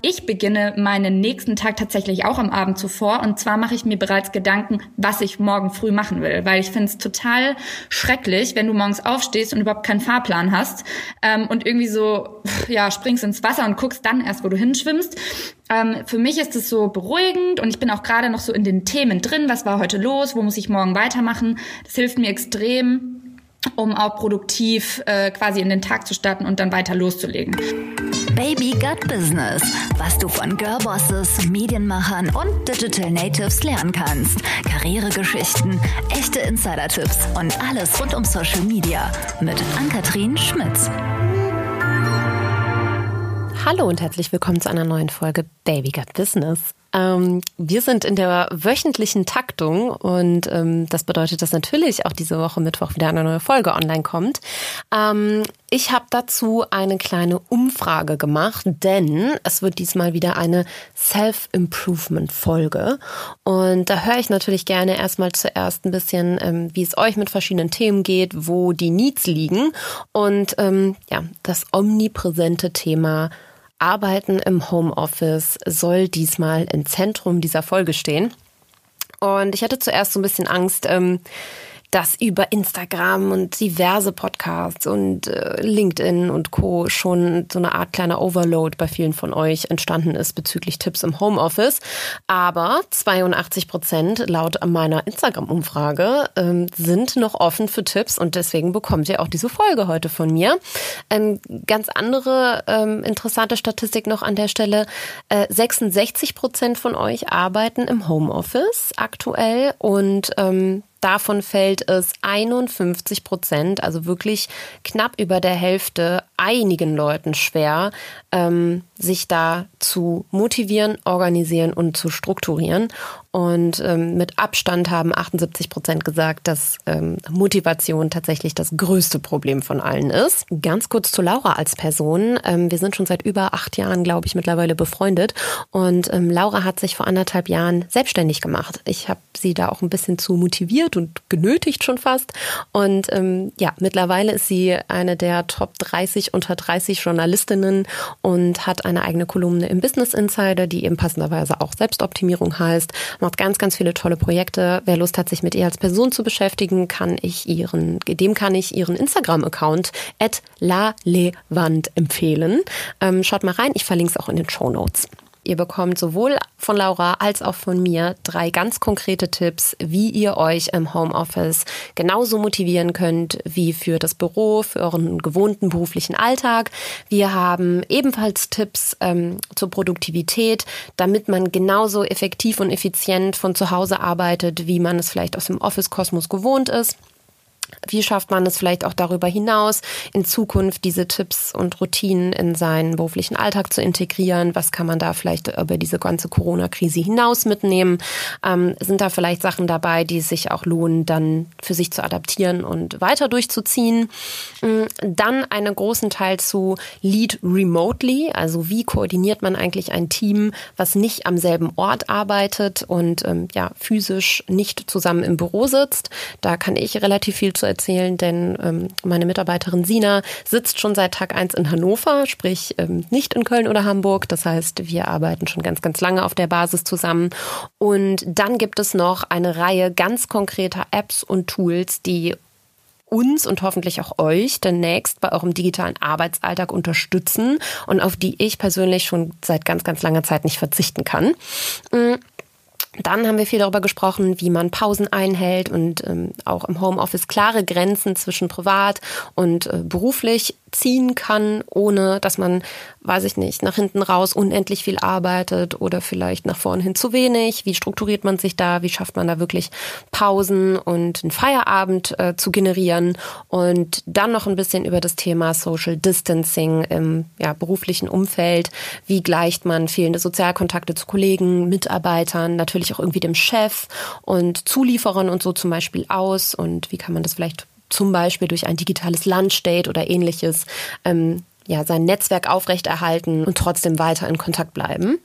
Ich beginne meinen nächsten Tag tatsächlich auch am Abend zuvor und zwar mache ich mir bereits Gedanken, was ich morgen früh machen will, weil ich finde es total schrecklich, wenn du morgens aufstehst und überhaupt keinen Fahrplan hast ähm, und irgendwie so ja springst ins Wasser und guckst dann erst, wo du hinschwimmst. Ähm, für mich ist es so beruhigend und ich bin auch gerade noch so in den Themen drin. Was war heute los? Wo muss ich morgen weitermachen? Das hilft mir extrem um auch produktiv äh, quasi in den Tag zu starten und dann weiter loszulegen. Baby Gut Business, was du von Girlbosses, Medienmachern und Digital Natives lernen kannst. Karrieregeschichten, echte Insider-Tipps und alles rund um Social Media mit Ann-Kathrin Schmitz. Hallo und herzlich willkommen zu einer neuen Folge Baby Got Business. Ähm, wir sind in der wöchentlichen Taktung und ähm, das bedeutet, dass natürlich auch diese Woche Mittwoch wieder eine neue Folge online kommt. Ähm, ich habe dazu eine kleine Umfrage gemacht, denn es wird diesmal wieder eine Self-Improvement-Folge. Und da höre ich natürlich gerne erstmal zuerst ein bisschen, ähm, wie es euch mit verschiedenen Themen geht, wo die Needs liegen und ähm, ja, das omnipräsente Thema Arbeiten im Homeoffice soll diesmal im Zentrum dieser Folge stehen. Und ich hatte zuerst so ein bisschen Angst, ähm, dass über Instagram und diverse Podcasts und äh, LinkedIn und Co. schon so eine Art kleiner Overload bei vielen von euch entstanden ist bezüglich Tipps im Homeoffice. Aber 82 Prozent laut meiner Instagram-Umfrage ähm, sind noch offen für Tipps und deswegen bekommt ihr auch diese Folge heute von mir. Ähm, ganz andere ähm, interessante Statistik noch an der Stelle. Äh, 66 Prozent von euch arbeiten im Homeoffice aktuell und ähm, Davon fällt es 51 Prozent, also wirklich knapp über der Hälfte, einigen Leuten schwer, ähm, sich da zu motivieren, organisieren und zu strukturieren. Und ähm, mit Abstand haben 78 Prozent gesagt, dass ähm, Motivation tatsächlich das größte Problem von allen ist. Ganz kurz zu Laura als Person. Ähm, wir sind schon seit über acht Jahren, glaube ich, mittlerweile befreundet. Und ähm, Laura hat sich vor anderthalb Jahren selbstständig gemacht. Ich habe sie da auch ein bisschen zu motiviert und genötigt schon fast. Und ähm, ja, mittlerweile ist sie eine der Top 30 unter 30 Journalistinnen und hat eine eigene Kolumne im Business Insider, die eben passenderweise auch Selbstoptimierung heißt. Macht ganz, ganz viele tolle Projekte. Wer Lust hat, sich mit ihr als Person zu beschäftigen, kann ich ihren, dem kann ich ihren Instagram-Account at lalewand empfehlen. Ähm, schaut mal rein, ich verlinke es auch in den Show Notes. Ihr bekommt sowohl von Laura als auch von mir drei ganz konkrete Tipps, wie ihr euch im Homeoffice genauso motivieren könnt wie für das Büro, für euren gewohnten beruflichen Alltag. Wir haben ebenfalls Tipps ähm, zur Produktivität, damit man genauso effektiv und effizient von zu Hause arbeitet, wie man es vielleicht aus dem Office-Kosmos gewohnt ist. Wie schafft man es vielleicht auch darüber hinaus, in Zukunft diese Tipps und Routinen in seinen beruflichen Alltag zu integrieren? Was kann man da vielleicht über diese ganze Corona-Krise hinaus mitnehmen? Ähm, sind da vielleicht Sachen dabei, die es sich auch lohnen, dann für sich zu adaptieren und weiter durchzuziehen? Mm, dann einen großen Teil zu Lead Remotely, also wie koordiniert man eigentlich ein Team, was nicht am selben Ort arbeitet und ähm, ja physisch nicht zusammen im Büro sitzt. Da kann ich relativ viel zu erzählen, denn ähm, meine Mitarbeiterin Sina sitzt schon seit Tag eins in Hannover, sprich ähm, nicht in Köln oder Hamburg. Das heißt, wir arbeiten schon ganz, ganz lange auf der Basis zusammen. Und dann gibt es noch eine Reihe ganz konkreter Apps und Tools, die uns und hoffentlich auch euch demnächst bei eurem digitalen Arbeitsalltag unterstützen und auf die ich persönlich schon seit ganz, ganz langer Zeit nicht verzichten kann. Dann haben wir viel darüber gesprochen, wie man Pausen einhält und ähm, auch im Homeoffice klare Grenzen zwischen privat und äh, beruflich ziehen kann, ohne dass man, weiß ich nicht, nach hinten raus unendlich viel arbeitet oder vielleicht nach vorn hin zu wenig. Wie strukturiert man sich da? Wie schafft man da wirklich Pausen und einen Feierabend äh, zu generieren? Und dann noch ein bisschen über das Thema Social Distancing im ja, beruflichen Umfeld. Wie gleicht man fehlende Sozialkontakte zu Kollegen, Mitarbeitern, natürlich auch irgendwie dem Chef und Zulieferern und so zum Beispiel aus? Und wie kann man das vielleicht zum Beispiel durch ein digitales Lunchdate oder ähnliches ähm, ja, sein Netzwerk aufrechterhalten und trotzdem weiter in Kontakt bleiben.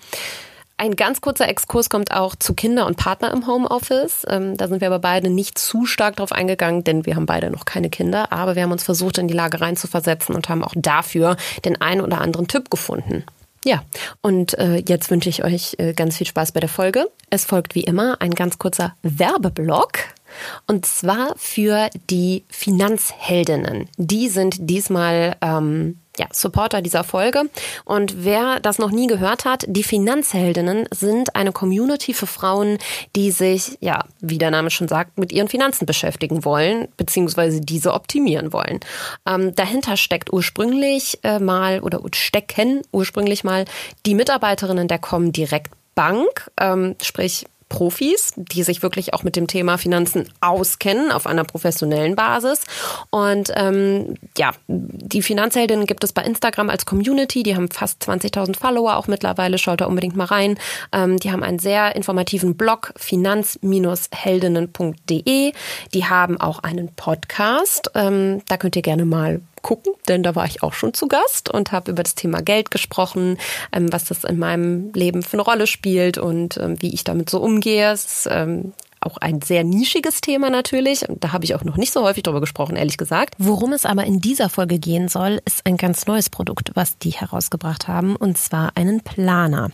Ein ganz kurzer Exkurs kommt auch zu Kinder und Partner im Homeoffice. Ähm, da sind wir aber beide nicht zu stark drauf eingegangen, denn wir haben beide noch keine Kinder. Aber wir haben uns versucht, in die Lage reinzuversetzen und haben auch dafür den einen oder anderen Tipp gefunden. Ja, und äh, jetzt wünsche ich euch äh, ganz viel Spaß bei der Folge. Es folgt wie immer ein ganz kurzer Werbeblock. Und zwar für die Finanzheldinnen. Die sind diesmal ähm, ja, Supporter dieser Folge. Und wer das noch nie gehört hat, die Finanzheldinnen sind eine Community für Frauen, die sich, ja, wie der Name schon sagt, mit ihren Finanzen beschäftigen wollen, beziehungsweise diese optimieren wollen. Ähm, dahinter steckt ursprünglich äh, mal oder stecken ursprünglich mal die Mitarbeiterinnen der Comdirect Bank, ähm, sprich Profis, die sich wirklich auch mit dem Thema Finanzen auskennen auf einer professionellen Basis. Und ähm, ja, die Finanzheldinnen gibt es bei Instagram als Community. Die haben fast 20.000 Follower auch mittlerweile. Schaut da unbedingt mal rein. Ähm, die haben einen sehr informativen Blog finanz-heldinnen.de. Die haben auch einen Podcast. Ähm, da könnt ihr gerne mal gucken, denn da war ich auch schon zu Gast und habe über das Thema Geld gesprochen, ähm, was das in meinem Leben für eine Rolle spielt und ähm, wie ich damit so umgehe. Es ist, ähm, auch ein sehr nischiges Thema natürlich. Da habe ich auch noch nicht so häufig drüber gesprochen, ehrlich gesagt. Worum es aber in dieser Folge gehen soll, ist ein ganz neues Produkt, was die herausgebracht haben, und zwar einen Planer.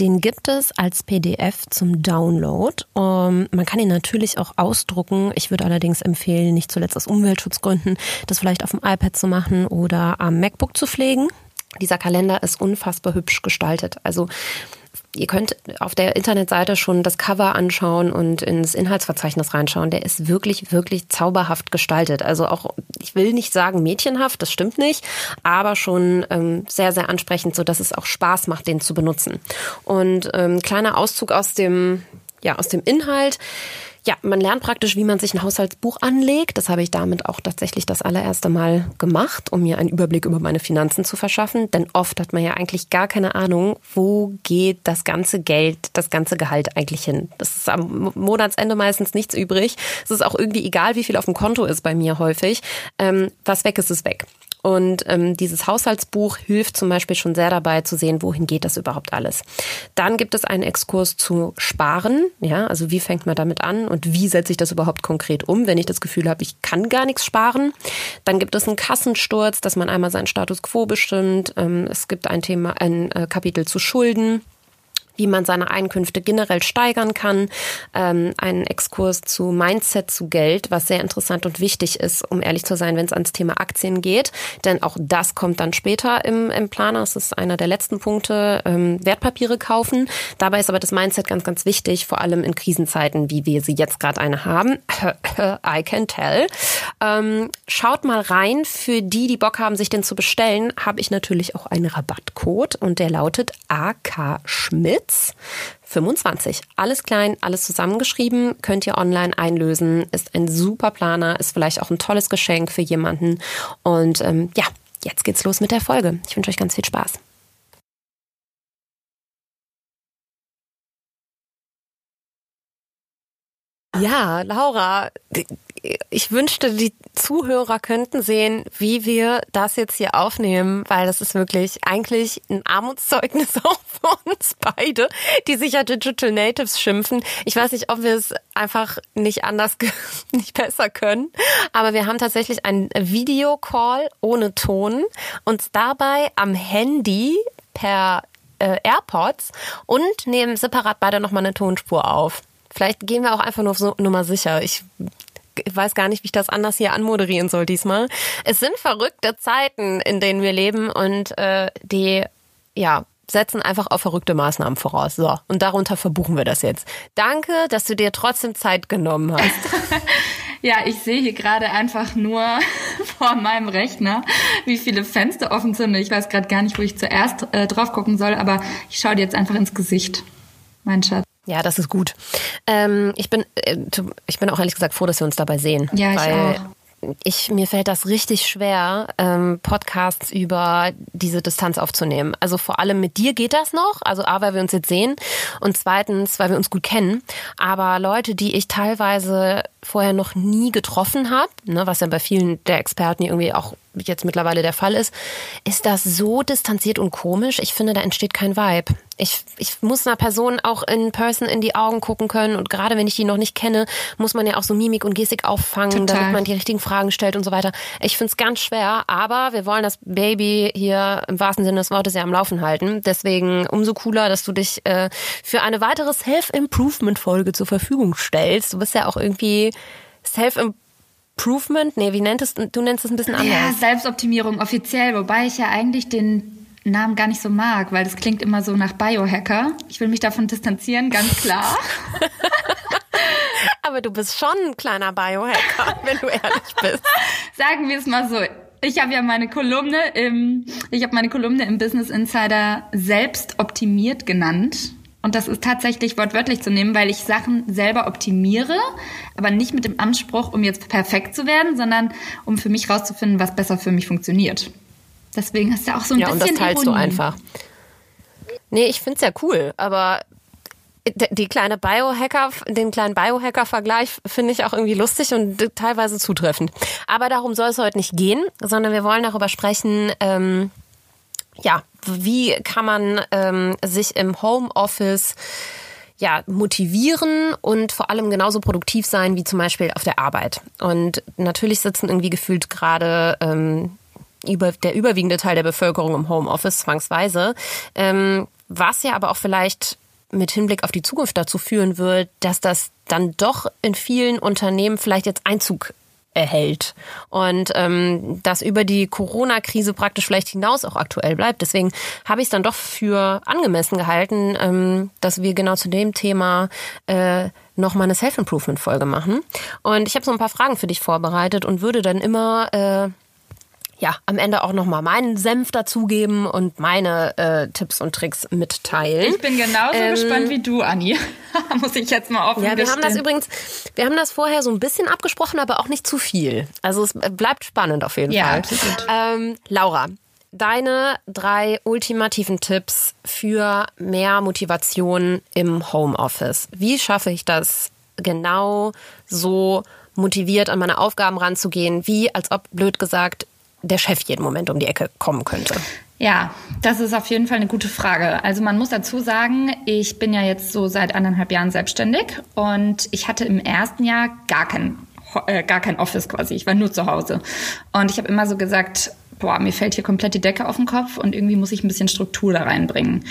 Den gibt es als PDF zum Download. Um, man kann ihn natürlich auch ausdrucken. Ich würde allerdings empfehlen, nicht zuletzt aus Umweltschutzgründen, das vielleicht auf dem iPad zu machen oder am MacBook zu pflegen. Dieser Kalender ist unfassbar hübsch gestaltet. Also Ihr könnt auf der Internetseite schon das Cover anschauen und ins Inhaltsverzeichnis reinschauen. Der ist wirklich, wirklich zauberhaft gestaltet. Also auch, ich will nicht sagen mädchenhaft, das stimmt nicht, aber schon ähm, sehr, sehr ansprechend, so dass es auch Spaß macht, den zu benutzen. Und ähm, kleiner Auszug aus dem, ja, aus dem Inhalt. Ja, man lernt praktisch, wie man sich ein Haushaltsbuch anlegt. Das habe ich damit auch tatsächlich das allererste Mal gemacht, um mir einen Überblick über meine Finanzen zu verschaffen. Denn oft hat man ja eigentlich gar keine Ahnung, wo geht das ganze Geld, das ganze Gehalt eigentlich hin. Das ist am Monatsende meistens nichts übrig. Es ist auch irgendwie egal, wie viel auf dem Konto ist bei mir häufig. Ähm, was weg ist, ist weg. Und ähm, dieses Haushaltsbuch hilft zum Beispiel schon sehr dabei zu sehen, wohin geht das überhaupt alles. Dann gibt es einen Exkurs zu Sparen. Ja, also wie fängt man damit an und wie setze ich das überhaupt konkret um, wenn ich das Gefühl habe, ich kann gar nichts sparen. Dann gibt es einen Kassensturz, dass man einmal seinen Status quo bestimmt. Ähm, es gibt ein Thema, ein äh, Kapitel zu Schulden wie man seine Einkünfte generell steigern kann, ähm, einen Exkurs zu Mindset zu Geld, was sehr interessant und wichtig ist, um ehrlich zu sein, wenn es ans Thema Aktien geht. Denn auch das kommt dann später im, im Planer. Das ist einer der letzten Punkte, ähm, Wertpapiere kaufen. Dabei ist aber das Mindset ganz, ganz wichtig, vor allem in Krisenzeiten, wie wir sie jetzt gerade eine haben. I can tell. Ähm, schaut mal rein. Für die, die Bock haben, sich den zu bestellen, habe ich natürlich auch einen Rabattcode und der lautet AK Schmidt. Witz 25. Alles klein, alles zusammengeschrieben, könnt ihr online einlösen. Ist ein super Planer, ist vielleicht auch ein tolles Geschenk für jemanden. Und ähm, ja, jetzt geht's los mit der Folge. Ich wünsche euch ganz viel Spaß. Ja, Laura, ich wünschte, die Zuhörer könnten sehen, wie wir das jetzt hier aufnehmen, weil das ist wirklich eigentlich ein Armutszeugnis auch für uns beide, die sich ja Digital Natives schimpfen. Ich weiß nicht, ob wir es einfach nicht anders, nicht besser können, aber wir haben tatsächlich einen Videocall ohne Ton, uns dabei am Handy per äh, AirPods und nehmen separat beide nochmal eine Tonspur auf. Vielleicht gehen wir auch einfach nur so Nummer sicher. Ich weiß gar nicht, wie ich das anders hier anmoderieren soll diesmal. Es sind verrückte Zeiten, in denen wir leben und äh, die, ja, setzen einfach auf verrückte Maßnahmen voraus. So, und darunter verbuchen wir das jetzt. Danke, dass du dir trotzdem Zeit genommen hast. ja, ich sehe hier gerade einfach nur vor meinem Rechner, wie viele Fenster offen sind. Ich weiß gerade gar nicht, wo ich zuerst äh, drauf gucken soll, aber ich schaue dir jetzt einfach ins Gesicht, mein Schatz. Ja, das ist gut. Ähm, ich bin, äh, ich bin auch ehrlich gesagt froh, dass wir uns dabei sehen. Ja, ich weil auch. Ich, mir fällt das richtig schwer, ähm, Podcasts über diese Distanz aufzunehmen. Also vor allem mit dir geht das noch. Also A, weil wir uns jetzt sehen und zweitens, weil wir uns gut kennen. Aber Leute, die ich teilweise vorher noch nie getroffen habe, ne, was ja bei vielen der Experten irgendwie auch jetzt mittlerweile der Fall ist, ist das so distanziert und komisch. Ich finde, da entsteht kein Vibe. Ich, ich muss einer Person auch in Person in die Augen gucken können und gerade wenn ich die noch nicht kenne, muss man ja auch so Mimik und Gestik auffangen, Total. damit man die richtigen Fragen stellt und so weiter. Ich finde es ganz schwer, aber wir wollen das Baby hier im wahrsten Sinne des Wortes ja am Laufen halten. Deswegen umso cooler, dass du dich äh, für eine weitere Self-Improvement-Folge zur Verfügung stellst. Du bist ja auch irgendwie Self-Improvement, nee, wie nennt es, du nennst es ein bisschen anders. Ja, Selbstoptimierung offiziell, wobei ich ja eigentlich den Namen gar nicht so mag, weil das klingt immer so nach Biohacker. Ich will mich davon distanzieren, ganz klar. Aber du bist schon ein kleiner Biohacker, wenn du ehrlich bist. Sagen wir es mal so. Ich habe ja meine Kolumne im, ich habe meine Kolumne im Business Insider selbst optimiert genannt. Und das ist tatsächlich wortwörtlich zu nehmen, weil ich Sachen selber optimiere, aber nicht mit dem Anspruch, um jetzt perfekt zu werden, sondern um für mich rauszufinden, was besser für mich funktioniert. Deswegen hast du auch so ein ja, bisschen. Ja, und das teilst Ironie. du einfach. Nee, ich find's ja cool, aber die kleine Biohacker, den kleinen Biohacker-Vergleich finde ich auch irgendwie lustig und teilweise zutreffend. Aber darum soll es heute nicht gehen, sondern wir wollen darüber sprechen, ähm, ja, wie kann man ähm, sich im Homeoffice ja, motivieren und vor allem genauso produktiv sein wie zum Beispiel auf der Arbeit. Und natürlich sitzen irgendwie gefühlt gerade ähm, über, der überwiegende Teil der Bevölkerung im Homeoffice zwangsweise, ähm, was ja aber auch vielleicht mit Hinblick auf die Zukunft dazu führen wird, dass das dann doch in vielen Unternehmen vielleicht jetzt Einzug erhält und ähm, das über die Corona-Krise praktisch vielleicht hinaus auch aktuell bleibt. Deswegen habe ich es dann doch für angemessen gehalten, ähm, dass wir genau zu dem Thema äh, noch mal eine Self-Improvement-Folge machen. Und ich habe so ein paar Fragen für dich vorbereitet und würde dann immer äh, ja, am Ende auch nochmal meinen Senf dazugeben und meine äh, Tipps und Tricks mitteilen. Ich bin genauso ähm, gespannt wie du, Anni. Muss ich jetzt mal offen Ja, wir gestehen. haben das übrigens, wir haben das vorher so ein bisschen abgesprochen, aber auch nicht zu viel. Also es bleibt spannend auf jeden ja, Fall. Absolut. Ähm, Laura, deine drei ultimativen Tipps für mehr Motivation im Homeoffice. Wie schaffe ich das genau so motiviert an meine Aufgaben ranzugehen, wie als ob blöd gesagt der Chef jeden Moment um die Ecke kommen könnte? Ja, das ist auf jeden Fall eine gute Frage. Also man muss dazu sagen, ich bin ja jetzt so seit anderthalb Jahren selbstständig und ich hatte im ersten Jahr gar kein, äh, gar kein Office quasi. Ich war nur zu Hause. Und ich habe immer so gesagt, boah, mir fällt hier komplett die Decke auf den Kopf und irgendwie muss ich ein bisschen Struktur da reinbringen.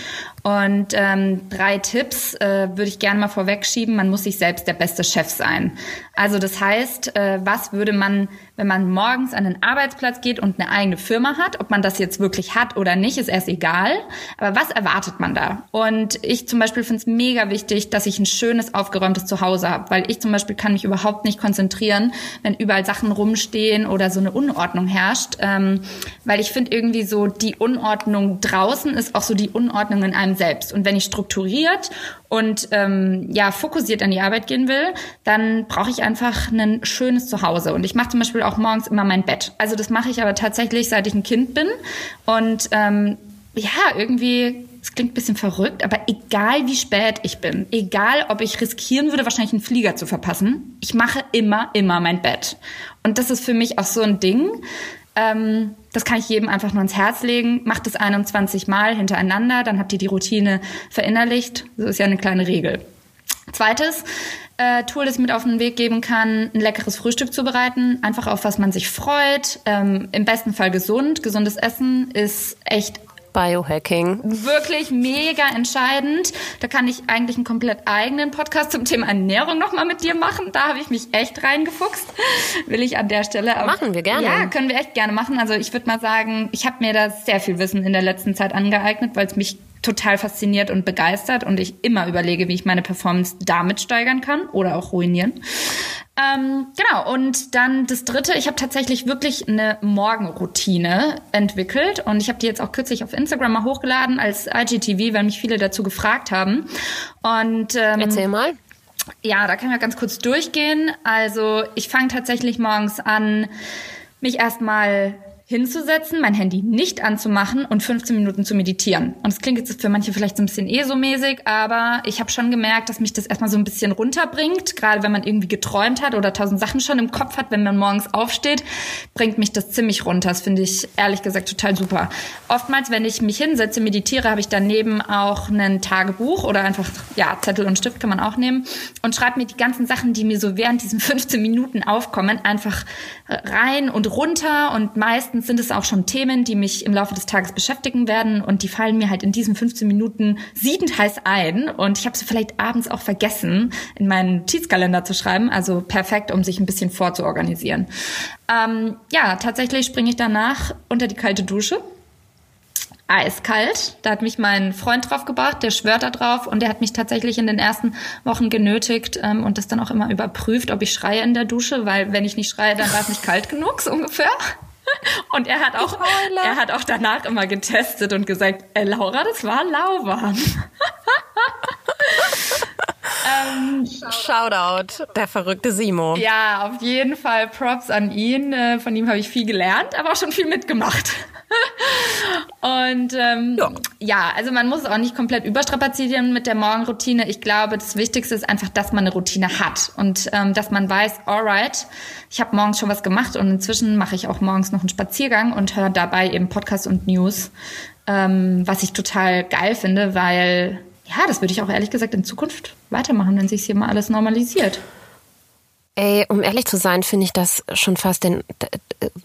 Und ähm, drei Tipps äh, würde ich gerne mal vorwegschieben. Man muss sich selbst der beste Chef sein. Also das heißt, äh, was würde man, wenn man morgens an den Arbeitsplatz geht und eine eigene Firma hat, ob man das jetzt wirklich hat oder nicht, ist erst egal. Aber was erwartet man da? Und ich zum Beispiel finde es mega wichtig, dass ich ein schönes, aufgeräumtes Zuhause habe, weil ich zum Beispiel kann mich überhaupt nicht konzentrieren, wenn überall Sachen rumstehen oder so eine Unordnung herrscht. Ähm, weil ich finde irgendwie so, die Unordnung draußen ist auch so die Unordnung in einem selbst. Und wenn ich strukturiert und ähm, ja fokussiert an die Arbeit gehen will, dann brauche ich einfach ein schönes Zuhause. Und ich mache zum Beispiel auch morgens immer mein Bett. Also das mache ich aber tatsächlich, seit ich ein Kind bin. Und ähm, ja, irgendwie es klingt ein bisschen verrückt, aber egal wie spät ich bin, egal ob ich riskieren würde, wahrscheinlich einen Flieger zu verpassen, ich mache immer, immer mein Bett. Und das ist für mich auch so ein Ding. Ähm, das kann ich jedem einfach nur ins Herz legen. Macht es 21 Mal hintereinander, dann habt ihr die Routine verinnerlicht. So ist ja eine kleine Regel. Zweites äh, Tool, das ich mit auf den Weg geben kann, ein leckeres Frühstück zu bereiten. Einfach auf was man sich freut. Ähm, Im besten Fall gesund. Gesundes Essen ist echt Biohacking. Wirklich mega entscheidend. Da kann ich eigentlich einen komplett eigenen Podcast zum Thema Ernährung nochmal mit dir machen. Da habe ich mich echt reingefuchst. Will ich an der Stelle auch. Machen wir gerne. Ja, können wir echt gerne machen. Also ich würde mal sagen, ich habe mir da sehr viel Wissen in der letzten Zeit angeeignet, weil es mich total fasziniert und begeistert und ich immer überlege, wie ich meine Performance damit steigern kann oder auch ruinieren. Ähm, genau, und dann das Dritte, ich habe tatsächlich wirklich eine Morgenroutine entwickelt und ich habe die jetzt auch kürzlich auf Instagram mal hochgeladen als IGTV, weil mich viele dazu gefragt haben. Und ähm, Erzähl mal. Ja, da können wir ganz kurz durchgehen. Also ich fange tatsächlich morgens an, mich erstmal hinzusetzen, mein Handy nicht anzumachen und 15 Minuten zu meditieren. Und es klingt jetzt für manche vielleicht so ein bisschen ESO-mäßig, aber ich habe schon gemerkt, dass mich das erstmal so ein bisschen runterbringt. Gerade wenn man irgendwie geträumt hat oder tausend Sachen schon im Kopf hat, wenn man morgens aufsteht, bringt mich das ziemlich runter. Das finde ich ehrlich gesagt total super. Oftmals, wenn ich mich hinsetze, meditiere, habe ich daneben auch ein Tagebuch oder einfach, ja, Zettel und Stift kann man auch nehmen und schreibe mir die ganzen Sachen, die mir so während diesen 15 Minuten aufkommen, einfach rein und runter und meistens meistens sind es auch schon Themen, die mich im Laufe des Tages beschäftigen werden und die fallen mir halt in diesen 15 Minuten siedend heiß ein und ich habe sie vielleicht abends auch vergessen, in meinen Notizkalender zu schreiben, also perfekt, um sich ein bisschen vorzuorganisieren. Ähm, ja, tatsächlich springe ich danach unter die kalte Dusche eiskalt. Da hat mich mein Freund drauf gebracht, der schwört da drauf und der hat mich tatsächlich in den ersten Wochen genötigt ähm, und das dann auch immer überprüft, ob ich schreie in der Dusche, weil wenn ich nicht schreie, dann war es nicht kalt genug, so ungefähr. Und er hat auch, er hat auch danach immer getestet und gesagt, äh, Laura, das war lauwarm. ähm, Shoutout, der verrückte Simo. Ja, auf jeden Fall Props an ihn. Äh, von ihm habe ich viel gelernt, aber auch schon viel mitgemacht. Und ähm, ja. ja. also man muss auch nicht komplett überstrapazieren mit der Morgenroutine. Ich glaube, das Wichtigste ist einfach, dass man eine Routine hat und ähm, dass man weiß, alright, ich habe morgens schon was gemacht und inzwischen mache ich auch morgens noch einen Spaziergang und höre dabei eben Podcast und News, ähm, was ich total geil finde, weil ja, das würde ich auch ehrlich gesagt in Zukunft weitermachen, wenn sich hier mal alles normalisiert. Ey, um ehrlich zu sein, finde ich das schon fast den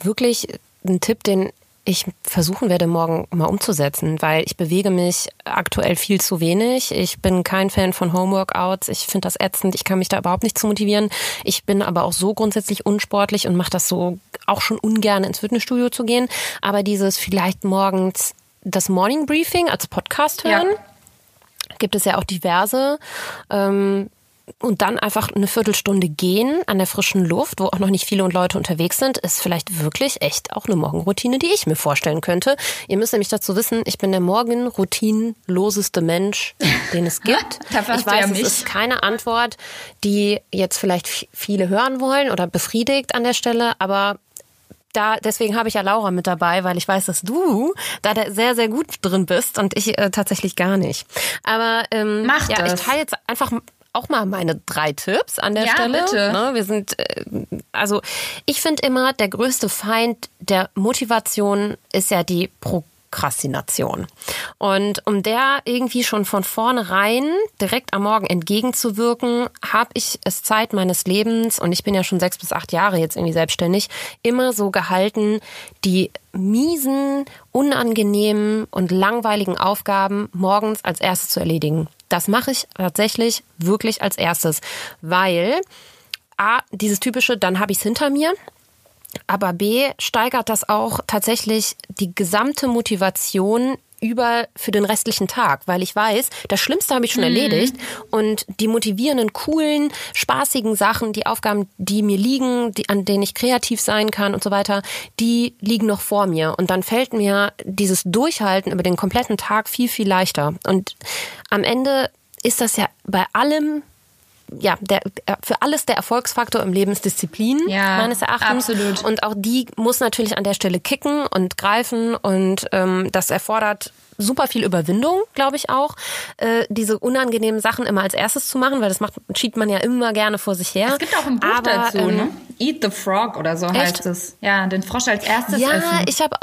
wirklich ein Tipp, den ich versuchen werde, morgen mal umzusetzen, weil ich bewege mich aktuell viel zu wenig. Ich bin kein Fan von Homeworkouts. Ich finde das ätzend. Ich kann mich da überhaupt nicht zu motivieren. Ich bin aber auch so grundsätzlich unsportlich und mache das so auch schon ungern ins Fitnessstudio zu gehen. Aber dieses vielleicht morgens das Morning Briefing als Podcast hören. Ja gibt es ja auch diverse. Ähm, und dann einfach eine Viertelstunde gehen an der frischen Luft, wo auch noch nicht viele Leute unterwegs sind, ist vielleicht wirklich echt auch eine Morgenroutine, die ich mir vorstellen könnte. Ihr müsst nämlich dazu wissen, ich bin der morgenroutinenloseste Mensch, den es gibt. ich weiß, ja es ist keine Antwort, die jetzt vielleicht viele hören wollen oder befriedigt an der Stelle, aber da, deswegen habe ich ja Laura mit dabei, weil ich weiß, dass du da sehr, sehr gut drin bist und ich äh, tatsächlich gar nicht. Aber ähm, Mach ja, das. ich teile jetzt einfach auch mal meine drei Tipps an der ja, Stelle. Bitte. Ne, wir sind, äh, also ich finde immer, der größte Feind der Motivation ist ja die Prokrastination. Und um der irgendwie schon von vornherein direkt am Morgen entgegenzuwirken, habe ich es Zeit meines Lebens, und ich bin ja schon sechs bis acht Jahre jetzt irgendwie selbstständig, immer so gehalten, die miesen, unangenehmen und langweiligen Aufgaben morgens als erstes zu erledigen. Das mache ich tatsächlich wirklich als erstes, weil A, dieses typische, dann habe ich es hinter mir. Aber B, steigert das auch tatsächlich die gesamte Motivation über für den restlichen Tag, weil ich weiß, das Schlimmste habe ich schon mhm. erledigt. Und die motivierenden, coolen, spaßigen Sachen, die Aufgaben, die mir liegen, die, an denen ich kreativ sein kann und so weiter, die liegen noch vor mir. Und dann fällt mir dieses Durchhalten über den kompletten Tag viel, viel leichter. Und am Ende ist das ja bei allem ja, der, für alles der Erfolgsfaktor im Leben ist Disziplin, ja, meines Erachtens. Absolut. Und auch die muss natürlich an der Stelle kicken und greifen und ähm, das erfordert super viel Überwindung, glaube ich auch, äh, diese unangenehmen Sachen immer als erstes zu machen, weil das macht, schiebt man ja immer gerne vor sich her. Es gibt auch ein Buch Aber, dazu, ähm, ne? Eat the Frog oder so echt? heißt es. Ja, den Frosch als erstes ja, essen. Ja, ich habe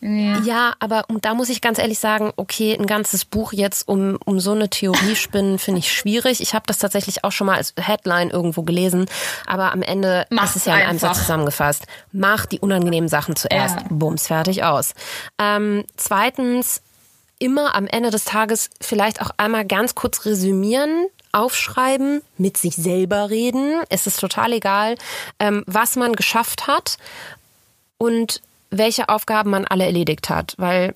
ja. ja, aber und da muss ich ganz ehrlich sagen, okay, ein ganzes Buch jetzt um, um so eine Theorie spinnen, finde ich schwierig. Ich habe das tatsächlich auch schon mal als Headline irgendwo gelesen, aber am Ende Mach's ist es ja in einem Satz zusammengefasst. Mach die unangenehmen Sachen zuerst. Ja. Bums, fertig aus. Ähm, zweitens, immer am Ende des Tages vielleicht auch einmal ganz kurz resümieren, aufschreiben, mit sich selber reden. Es ist total egal, ähm, was man geschafft hat. Und welche Aufgaben man alle erledigt hat, weil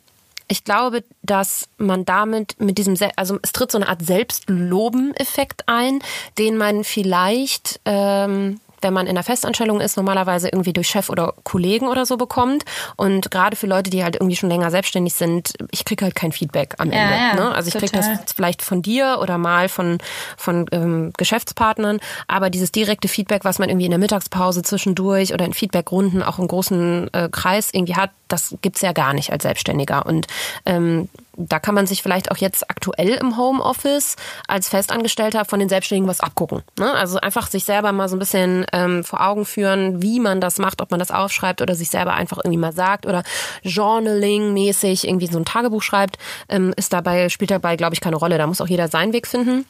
ich glaube, dass man damit mit diesem, also es tritt so eine Art Selbstloben-Effekt ein, den man vielleicht ähm, wenn man in der Festanstellung ist, normalerweise irgendwie durch Chef oder Kollegen oder so bekommt. Und gerade für Leute, die halt irgendwie schon länger selbstständig sind, ich kriege halt kein Feedback am Ende. Ja, ja, ne? Also ich kriege das vielleicht von dir oder mal von, von ähm, Geschäftspartnern, aber dieses direkte Feedback, was man irgendwie in der Mittagspause zwischendurch oder in Feedbackrunden auch im großen äh, Kreis irgendwie hat, das gibt's ja gar nicht als Selbstständiger. Und ähm, da kann man sich vielleicht auch jetzt aktuell im Homeoffice als Festangestellter von den Selbstständigen was abgucken. Ne? Also einfach sich selber mal so ein bisschen ähm, vor Augen führen, wie man das macht, ob man das aufschreibt oder sich selber einfach irgendwie mal sagt oder Journaling-mäßig irgendwie so ein Tagebuch schreibt, ähm, ist dabei, spielt dabei, glaube ich, keine Rolle. Da muss auch jeder seinen Weg finden.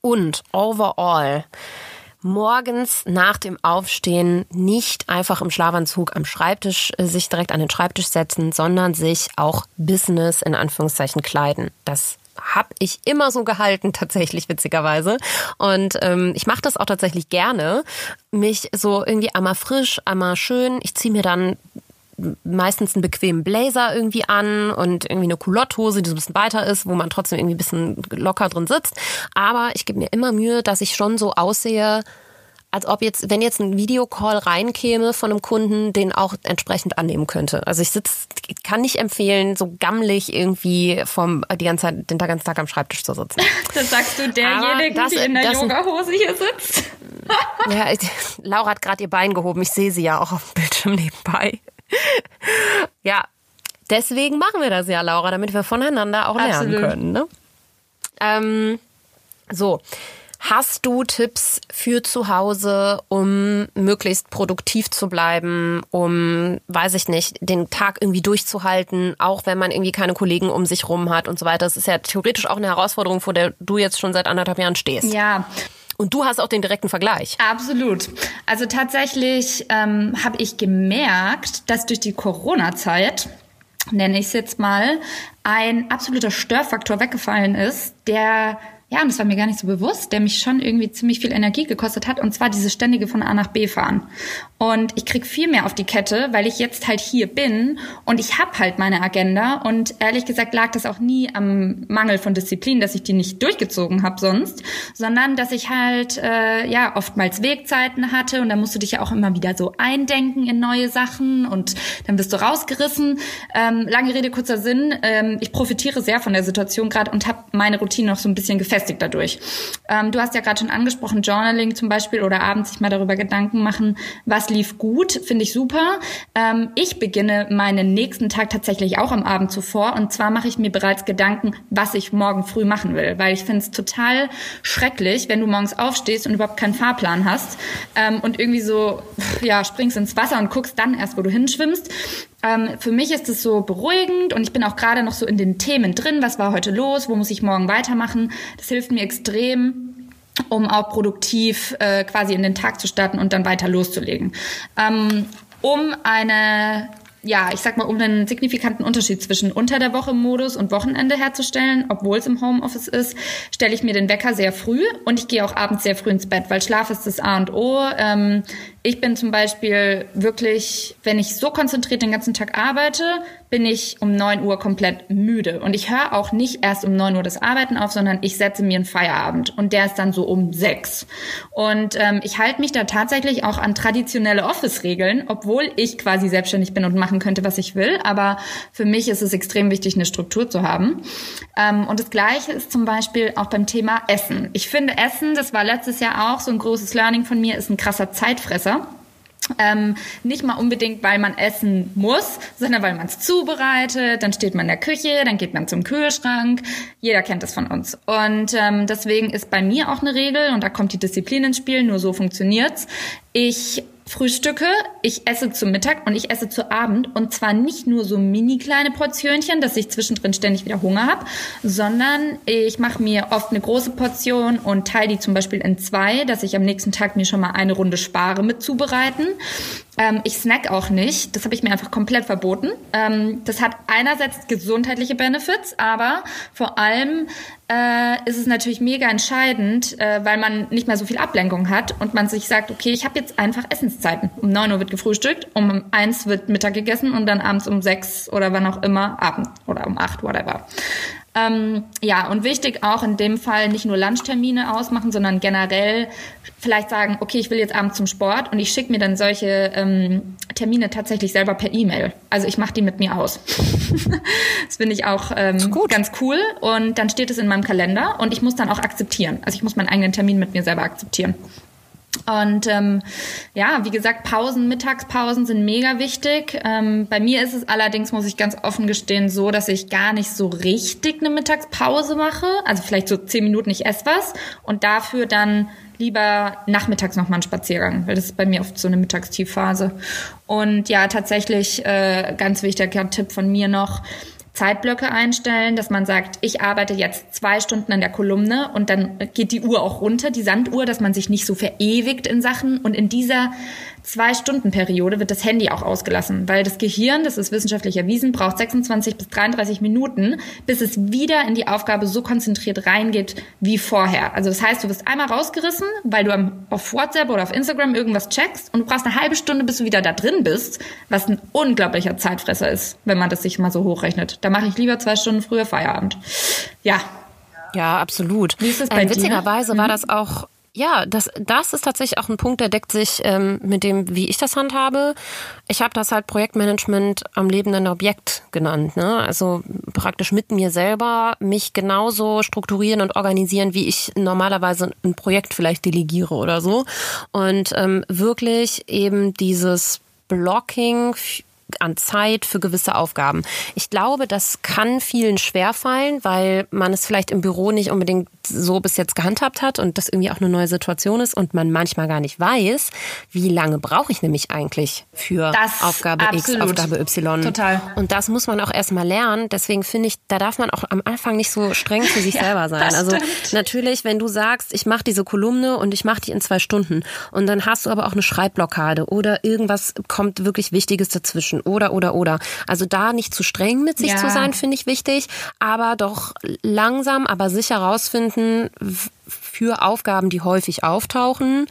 Und overall morgens nach dem Aufstehen nicht einfach im Schlafanzug am Schreibtisch äh, sich direkt an den Schreibtisch setzen, sondern sich auch Business in Anführungszeichen kleiden. Das habe ich immer so gehalten, tatsächlich witzigerweise. Und ähm, ich mache das auch tatsächlich gerne. Mich so irgendwie einmal frisch, einmal schön. Ich ziehe mir dann meistens einen bequemen Blazer irgendwie an und irgendwie eine Coulottehose, die so ein bisschen weiter ist, wo man trotzdem irgendwie ein bisschen locker drin sitzt. Aber ich gebe mir immer Mühe, dass ich schon so aussehe, als ob jetzt, wenn jetzt ein Videocall reinkäme von einem Kunden, den auch entsprechend annehmen könnte. Also ich sitze, kann nicht empfehlen, so gammelig irgendwie vom die ganze Zeit, den ganzen Tag am Schreibtisch zu sitzen. Das sagst du derjenige, das, die in der Yogahose hier sitzt. ja, Laura hat gerade ihr Bein gehoben. Ich sehe sie ja auch auf dem Bildschirm nebenbei. Ja, deswegen machen wir das ja, Laura, damit wir voneinander auch lernen Absolut. können. Ne? Ähm, so. Hast du Tipps für zu Hause, um möglichst produktiv zu bleiben, um, weiß ich nicht, den Tag irgendwie durchzuhalten, auch wenn man irgendwie keine Kollegen um sich rum hat und so weiter? Das ist ja theoretisch auch eine Herausforderung, vor der du jetzt schon seit anderthalb Jahren stehst. Ja, und du hast auch den direkten Vergleich. Absolut. Also tatsächlich ähm, habe ich gemerkt, dass durch die Corona-Zeit, nenne ich es jetzt mal, ein absoluter Störfaktor weggefallen ist, der ja, und das war mir gar nicht so bewusst, der mich schon irgendwie ziemlich viel Energie gekostet hat, und zwar diese ständige von A nach B fahren. Und ich krieg viel mehr auf die Kette, weil ich jetzt halt hier bin und ich habe halt meine Agenda. Und ehrlich gesagt lag das auch nie am Mangel von Disziplin, dass ich die nicht durchgezogen habe sonst, sondern dass ich halt äh, ja oftmals Wegzeiten hatte und da musst du dich ja auch immer wieder so eindenken in neue Sachen und dann bist du rausgerissen. Ähm, lange Rede, kurzer Sinn. Ähm, ich profitiere sehr von der Situation gerade und habe meine Routine noch so ein bisschen gefestigt dadurch. Ähm, du hast ja gerade schon angesprochen, Journaling zum Beispiel oder abends sich mal darüber Gedanken machen, was lief gut, finde ich super. Ähm, ich beginne meinen nächsten Tag tatsächlich auch am Abend zuvor. Und zwar mache ich mir bereits Gedanken, was ich morgen früh machen will. Weil ich finde es total schrecklich, wenn du morgens aufstehst und überhaupt keinen Fahrplan hast ähm, und irgendwie so, ja, springst ins Wasser und guckst dann erst, wo du hinschwimmst. Ähm, für mich ist es so beruhigend und ich bin auch gerade noch so in den Themen drin. Was war heute los? Wo muss ich morgen weitermachen? Das hilft mir extrem um auch produktiv äh, quasi in den Tag zu starten und dann weiter loszulegen. Ähm, um eine ja, ich sag mal, um einen signifikanten Unterschied zwischen unter der Woche Modus und Wochenende herzustellen, obwohl es im Homeoffice ist, stelle ich mir den Wecker sehr früh und ich gehe auch abends sehr früh ins Bett, weil Schlaf ist das A und O. Ähm, ich bin zum Beispiel wirklich, wenn ich so konzentriert den ganzen Tag arbeite, bin ich um neun Uhr komplett müde. Und ich höre auch nicht erst um neun Uhr das Arbeiten auf, sondern ich setze mir einen Feierabend. Und der ist dann so um sechs. Und ähm, ich halte mich da tatsächlich auch an traditionelle Office-Regeln, obwohl ich quasi selbstständig bin und machen könnte, was ich will. Aber für mich ist es extrem wichtig, eine Struktur zu haben. Ähm, und das Gleiche ist zum Beispiel auch beim Thema Essen. Ich finde Essen, das war letztes Jahr auch so ein großes Learning von mir, ist ein krasser Zeitfresser. Ähm, nicht mal unbedingt, weil man essen muss, sondern weil man es zubereitet. Dann steht man in der Küche, dann geht man zum Kühlschrank. Jeder kennt das von uns. Und ähm, deswegen ist bei mir auch eine Regel, und da kommt die Disziplin ins Spiel, nur so funktioniert's. Ich frühstücke, ich esse zu Mittag und ich esse zu Abend und zwar nicht nur so mini kleine Portionchen, dass ich zwischendrin ständig wieder Hunger habe, sondern ich mache mir oft eine große Portion und teile die zum Beispiel in zwei, dass ich am nächsten Tag mir schon mal eine Runde spare mit zubereiten. Ähm, ich snack auch nicht, das habe ich mir einfach komplett verboten. Ähm, das hat einerseits gesundheitliche Benefits, aber vor allem äh, ist es natürlich mega entscheidend, äh, weil man nicht mehr so viel Ablenkung hat und man sich sagt, okay, ich habe jetzt einfach Essenszeiten. Um neun Uhr wird gefrühstückt, um eins wird Mittag gegessen und dann abends um sechs oder wann auch immer Abend oder um acht, whatever. Ähm, ja, und wichtig auch in dem Fall nicht nur Lunchtermine ausmachen, sondern generell vielleicht sagen, okay, ich will jetzt abends zum Sport und ich schicke mir dann solche ähm, Termine tatsächlich selber per E-Mail. Also ich mache die mit mir aus. das finde ich auch ähm, ganz cool. Und dann steht es in meinem Kalender und ich muss dann auch akzeptieren. Also ich muss meinen eigenen Termin mit mir selber akzeptieren. Und ähm, ja, wie gesagt, Pausen, Mittagspausen sind mega wichtig. Ähm, bei mir ist es allerdings, muss ich ganz offen gestehen, so, dass ich gar nicht so richtig eine Mittagspause mache. Also vielleicht so zehn Minuten, ich esse was und dafür dann lieber nachmittags noch mal einen Spaziergang, weil das ist bei mir oft so eine Mittagstiefphase. Und ja, tatsächlich äh, ganz wichtiger Tipp von mir noch, Zeitblöcke einstellen, dass man sagt, ich arbeite jetzt zwei Stunden an der Kolumne und dann geht die Uhr auch runter, die Sanduhr, dass man sich nicht so verewigt in Sachen. Und in dieser zwei Stunden Periode wird das Handy auch ausgelassen, weil das Gehirn, das ist wissenschaftlich erwiesen, braucht 26 bis 33 Minuten, bis es wieder in die Aufgabe so konzentriert reingeht wie vorher. Also das heißt, du wirst einmal rausgerissen, weil du auf WhatsApp oder auf Instagram irgendwas checkst und du brauchst eine halbe Stunde, bis du wieder da drin bist, was ein unglaublicher Zeitfresser ist, wenn man das sich mal so hochrechnet. Da mache ich lieber zwei Stunden früher Feierabend. Ja. Ja, absolut. Wie ist es bei äh, witzigerweise dir? war mhm. das auch ja, das, das ist tatsächlich auch ein Punkt, der deckt sich ähm, mit dem, wie ich das handhabe. Ich habe das halt Projektmanagement am lebenden Objekt genannt. Ne? Also praktisch mit mir selber mich genauso strukturieren und organisieren, wie ich normalerweise ein Projekt vielleicht delegiere oder so. Und ähm, wirklich eben dieses Blocking an Zeit für gewisse Aufgaben. Ich glaube, das kann vielen schwerfallen, weil man es vielleicht im Büro nicht unbedingt so bis jetzt gehandhabt hat und das irgendwie auch eine neue Situation ist und man manchmal gar nicht weiß, wie lange brauche ich nämlich eigentlich für das Aufgabe absolut. X, Aufgabe Y. Total. Und das muss man auch erstmal lernen. Deswegen finde ich, da darf man auch am Anfang nicht so streng für sich ja, selber sein. Also natürlich, wenn du sagst, ich mache diese Kolumne und ich mache die in zwei Stunden und dann hast du aber auch eine Schreibblockade oder irgendwas kommt wirklich Wichtiges dazwischen oder oder oder. Also da nicht zu streng mit sich ja. zu sein, finde ich wichtig, aber doch langsam, aber sicher rausfinden, für Aufgaben, die häufig auftauchen,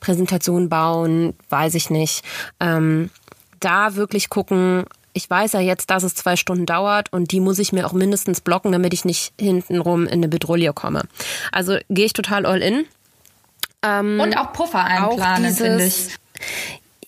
Präsentation bauen, weiß ich nicht, ähm, da wirklich gucken, ich weiß ja jetzt, dass es zwei Stunden dauert und die muss ich mir auch mindestens blocken, damit ich nicht hintenrum in eine Bedrohung komme. Also gehe ich total all in. Ähm, und auch Puffer einplanen, finde ich.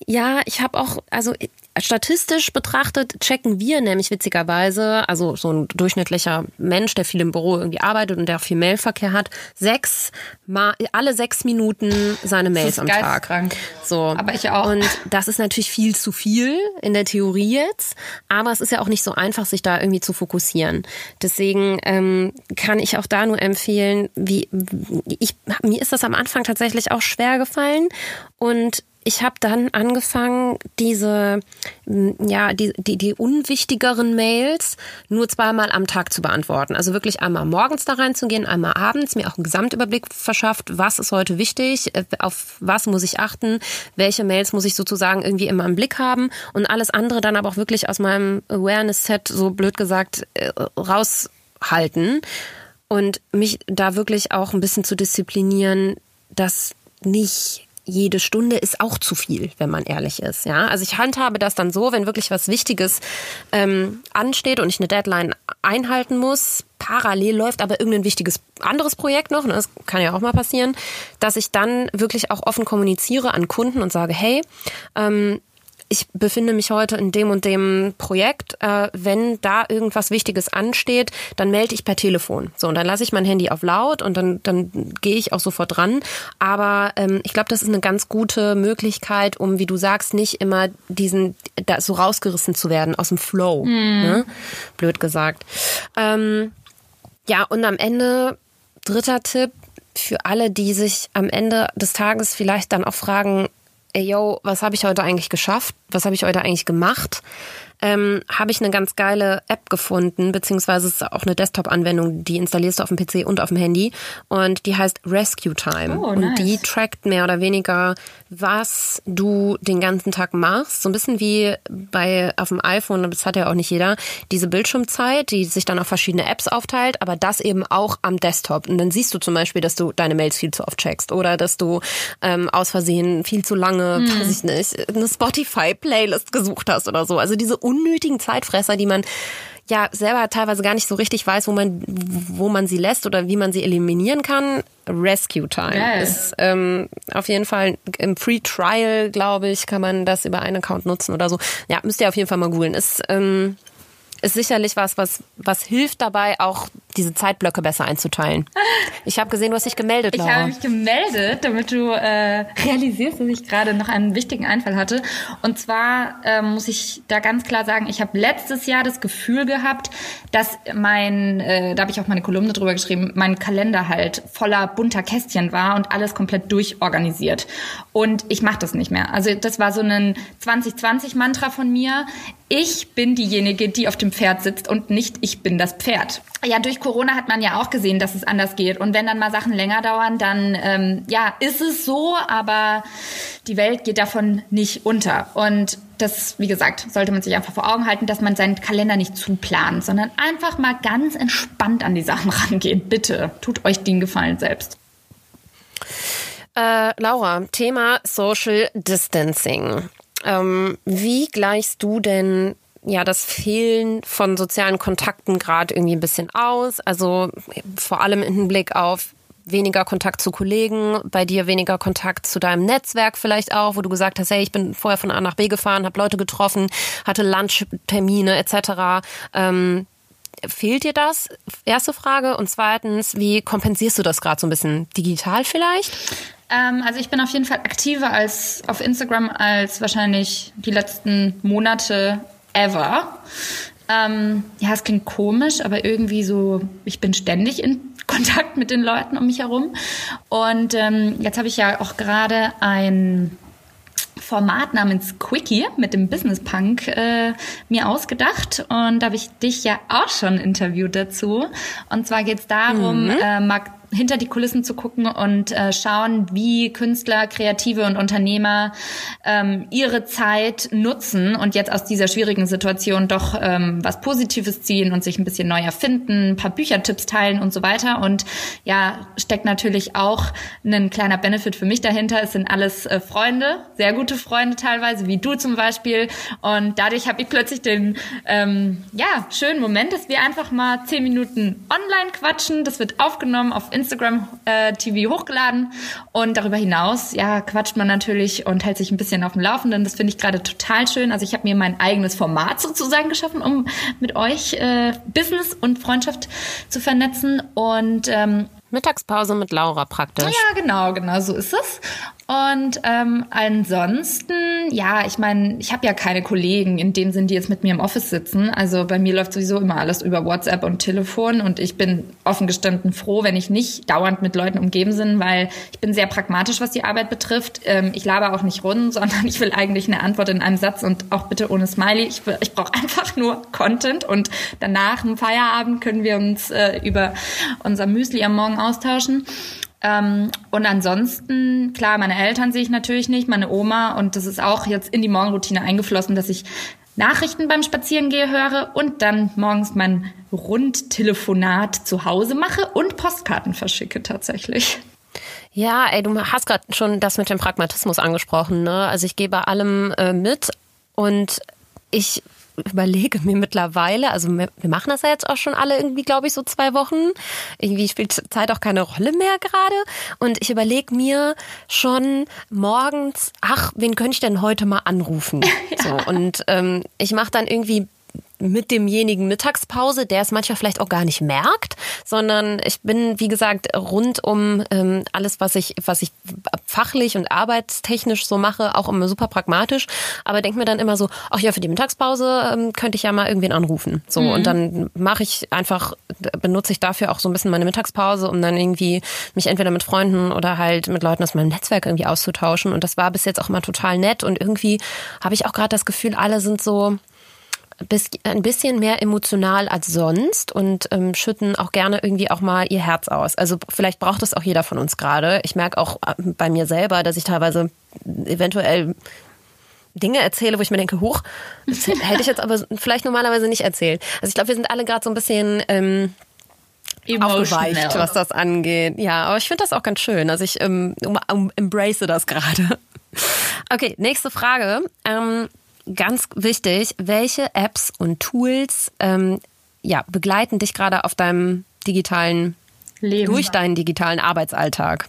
Ja, ich habe auch, also Statistisch betrachtet checken wir nämlich witzigerweise, also so ein durchschnittlicher Mensch, der viel im Büro irgendwie arbeitet und der auch viel Mailverkehr hat, sechs mal alle sechs Minuten seine Mails am Tag. So, aber ich auch. Und das ist natürlich viel zu viel in der Theorie jetzt, aber es ist ja auch nicht so einfach, sich da irgendwie zu fokussieren. Deswegen ähm, kann ich auch da nur empfehlen, wie ich mir ist das am Anfang tatsächlich auch schwer gefallen und ich habe dann angefangen, diese, ja, die, die, die unwichtigeren Mails nur zweimal am Tag zu beantworten. Also wirklich einmal morgens da reinzugehen, einmal abends, mir auch einen Gesamtüberblick verschafft, was ist heute wichtig, äh, auf was muss ich achten, welche Mails muss ich sozusagen irgendwie immer im Blick haben und alles andere dann aber auch wirklich aus meinem Awareness-Set, so blöd gesagt, äh, raushalten und mich da wirklich auch ein bisschen zu disziplinieren, dass nicht jede Stunde ist auch zu viel, wenn man ehrlich ist. Ja, also ich handhabe das dann so, wenn wirklich was Wichtiges ähm, ansteht und ich eine Deadline einhalten muss. Parallel läuft aber irgendein wichtiges anderes Projekt noch, ne, das kann ja auch mal passieren, dass ich dann wirklich auch offen kommuniziere an Kunden und sage, hey, ähm, ich befinde mich heute in dem und dem Projekt. Äh, wenn da irgendwas Wichtiges ansteht, dann melde ich per Telefon. So, und dann lasse ich mein Handy auf laut und dann, dann gehe ich auch sofort dran. Aber ähm, ich glaube, das ist eine ganz gute Möglichkeit, um, wie du sagst, nicht immer diesen, da so rausgerissen zu werden aus dem Flow. Mhm. Ne? Blöd gesagt. Ähm, ja, und am Ende, dritter Tipp, für alle, die sich am Ende des Tages vielleicht dann auch fragen, ey yo, was habe ich heute eigentlich geschafft? Was habe ich heute eigentlich gemacht? Ähm, habe ich eine ganz geile App gefunden, beziehungsweise es ist auch eine Desktop-Anwendung, die installierst du auf dem PC und auf dem Handy und die heißt Rescue Time. Oh, nice. Und die trackt mehr oder weniger, was du den ganzen Tag machst. So ein bisschen wie bei auf dem iPhone, das hat ja auch nicht jeder, diese Bildschirmzeit, die sich dann auf verschiedene Apps aufteilt, aber das eben auch am Desktop. Und dann siehst du zum Beispiel, dass du deine Mails viel zu oft checkst oder dass du ähm, aus Versehen viel zu lange, hm. weiß ich nicht, eine Spotify-Playlist gesucht hast oder so. Also diese unnötigen Zeitfresser, die man ja selber teilweise gar nicht so richtig weiß, wo man, wo man sie lässt oder wie man sie eliminieren kann. Rescue Time Geil. ist ähm, auf jeden Fall im Free Trial, glaube ich, kann man das über einen Account nutzen oder so. Ja, müsst ihr auf jeden Fall mal googeln. Ist ähm, ist sicherlich was, was, was hilft dabei, auch diese Zeitblöcke besser einzuteilen. Ich habe gesehen, du hast dich gemeldet, Laura. Ich habe mich gemeldet, damit du äh, realisierst, dass ich gerade noch einen wichtigen Einfall hatte. Und zwar äh, muss ich da ganz klar sagen, ich habe letztes Jahr das Gefühl gehabt, dass mein, äh, da habe ich auch meine Kolumne drüber geschrieben, mein Kalender halt voller bunter Kästchen war und alles komplett durchorganisiert. Und ich mache das nicht mehr. Also das war so ein 2020-Mantra von mir. Ich bin diejenige, die auf dem Pferd sitzt und nicht ich bin das Pferd. Ja, durch Corona hat man ja auch gesehen, dass es anders geht. Und wenn dann mal Sachen länger dauern, dann ähm, ja, ist es so, aber die Welt geht davon nicht unter. Und das, wie gesagt, sollte man sich einfach vor Augen halten, dass man seinen Kalender nicht zuplant, sondern einfach mal ganz entspannt an die Sachen rangehen. Bitte, tut euch den Gefallen selbst. Äh, Laura, Thema Social Distancing. Ähm, wie gleichst du denn ja das Fehlen von sozialen Kontakten gerade irgendwie ein bisschen aus. Also vor allem im Hinblick auf weniger Kontakt zu Kollegen, bei dir weniger Kontakt zu deinem Netzwerk vielleicht auch, wo du gesagt hast, hey, ich bin vorher von A nach B gefahren, habe Leute getroffen, hatte Lunchtermine etc. Ähm, fehlt dir das? Erste Frage. Und zweitens, wie kompensierst du das gerade so ein bisschen digital vielleicht? Ähm, also ich bin auf jeden Fall aktiver als auf Instagram als wahrscheinlich die letzten Monate ever. Ähm, ja, es klingt komisch, aber irgendwie so, ich bin ständig in Kontakt mit den Leuten um mich herum. Und ähm, jetzt habe ich ja auch gerade ein Format namens Quickie mit dem Business Punk äh, mir ausgedacht und da habe ich dich ja auch schon interviewt dazu. Und zwar geht es darum, mhm. äh, Mark hinter die Kulissen zu gucken und äh, schauen, wie Künstler, Kreative und Unternehmer ähm, ihre Zeit nutzen und jetzt aus dieser schwierigen Situation doch ähm, was Positives ziehen und sich ein bisschen neu erfinden, ein paar Büchertipps teilen und so weiter. Und ja, steckt natürlich auch ein kleiner Benefit für mich dahinter. Es sind alles äh, Freunde, sehr gute Freunde teilweise, wie du zum Beispiel. Und dadurch habe ich plötzlich den ähm, ja schönen Moment, dass wir einfach mal zehn Minuten online quatschen. Das wird aufgenommen auf Instagram Instagram äh, TV hochgeladen und darüber hinaus, ja, quatscht man natürlich und hält sich ein bisschen auf dem Laufenden. Das finde ich gerade total schön. Also ich habe mir mein eigenes Format sozusagen geschaffen, um mit euch äh, Business und Freundschaft zu vernetzen und ähm, Mittagspause mit Laura praktisch. Ja, genau, genau, so ist es. Und ähm, ansonsten, ja, ich meine, ich habe ja keine Kollegen in dem Sinn, die jetzt mit mir im Office sitzen. Also bei mir läuft sowieso immer alles über WhatsApp und Telefon und ich bin offen gestanden froh, wenn ich nicht dauernd mit Leuten umgeben bin, weil ich bin sehr pragmatisch, was die Arbeit betrifft. Ähm, ich laber auch nicht rund, sondern ich will eigentlich eine Antwort in einem Satz und auch bitte ohne Smiley. Ich, ich brauche einfach nur Content und danach im Feierabend können wir uns äh, über unser Müsli am Morgen austauschen. Ähm, und ansonsten, klar, meine Eltern sehe ich natürlich nicht, meine Oma und das ist auch jetzt in die Morgenroutine eingeflossen, dass ich Nachrichten beim Spazierengehen höre und dann morgens mein Rundtelefonat zu Hause mache und Postkarten verschicke tatsächlich. Ja, ey, du hast gerade schon das mit dem Pragmatismus angesprochen. Ne? Also ich gehe bei allem äh, mit und ich überlege mir mittlerweile, also wir machen das ja jetzt auch schon alle irgendwie, glaube ich, so zwei Wochen. Irgendwie spielt Zeit auch keine Rolle mehr gerade. Und ich überlege mir schon morgens, ach, wen könnte ich denn heute mal anrufen? Ja. So, und ähm, ich mache dann irgendwie mit demjenigen Mittagspause, der es manchmal vielleicht auch gar nicht merkt, sondern ich bin, wie gesagt, rund um ähm, alles, was ich, was ich fachlich und arbeitstechnisch so mache, auch immer super pragmatisch, aber denke mir dann immer so, ach ja, für die Mittagspause ähm, könnte ich ja mal irgendwen anrufen. So, mhm. und dann mache ich einfach, benutze ich dafür auch so ein bisschen meine Mittagspause, um dann irgendwie mich entweder mit Freunden oder halt mit Leuten aus meinem Netzwerk irgendwie auszutauschen. Und das war bis jetzt auch immer total nett. Und irgendwie habe ich auch gerade das Gefühl, alle sind so, ein bisschen mehr emotional als sonst und ähm, schütten auch gerne irgendwie auch mal ihr Herz aus. Also vielleicht braucht es auch jeder von uns gerade. Ich merke auch äh, bei mir selber, dass ich teilweise eventuell Dinge erzähle, wo ich mir denke, hoch, das hätte ich jetzt aber vielleicht normalerweise nicht erzählt. Also ich glaube, wir sind alle gerade so ein bisschen ähm, aufgeweicht, was das angeht. Ja, aber ich finde das auch ganz schön. Also ich ähm, um, um, embrace das gerade. Okay, nächste Frage. Ähm, ganz wichtig, welche Apps und Tools ähm, ja, begleiten dich gerade auf deinem digitalen, Leben. durch deinen digitalen Arbeitsalltag?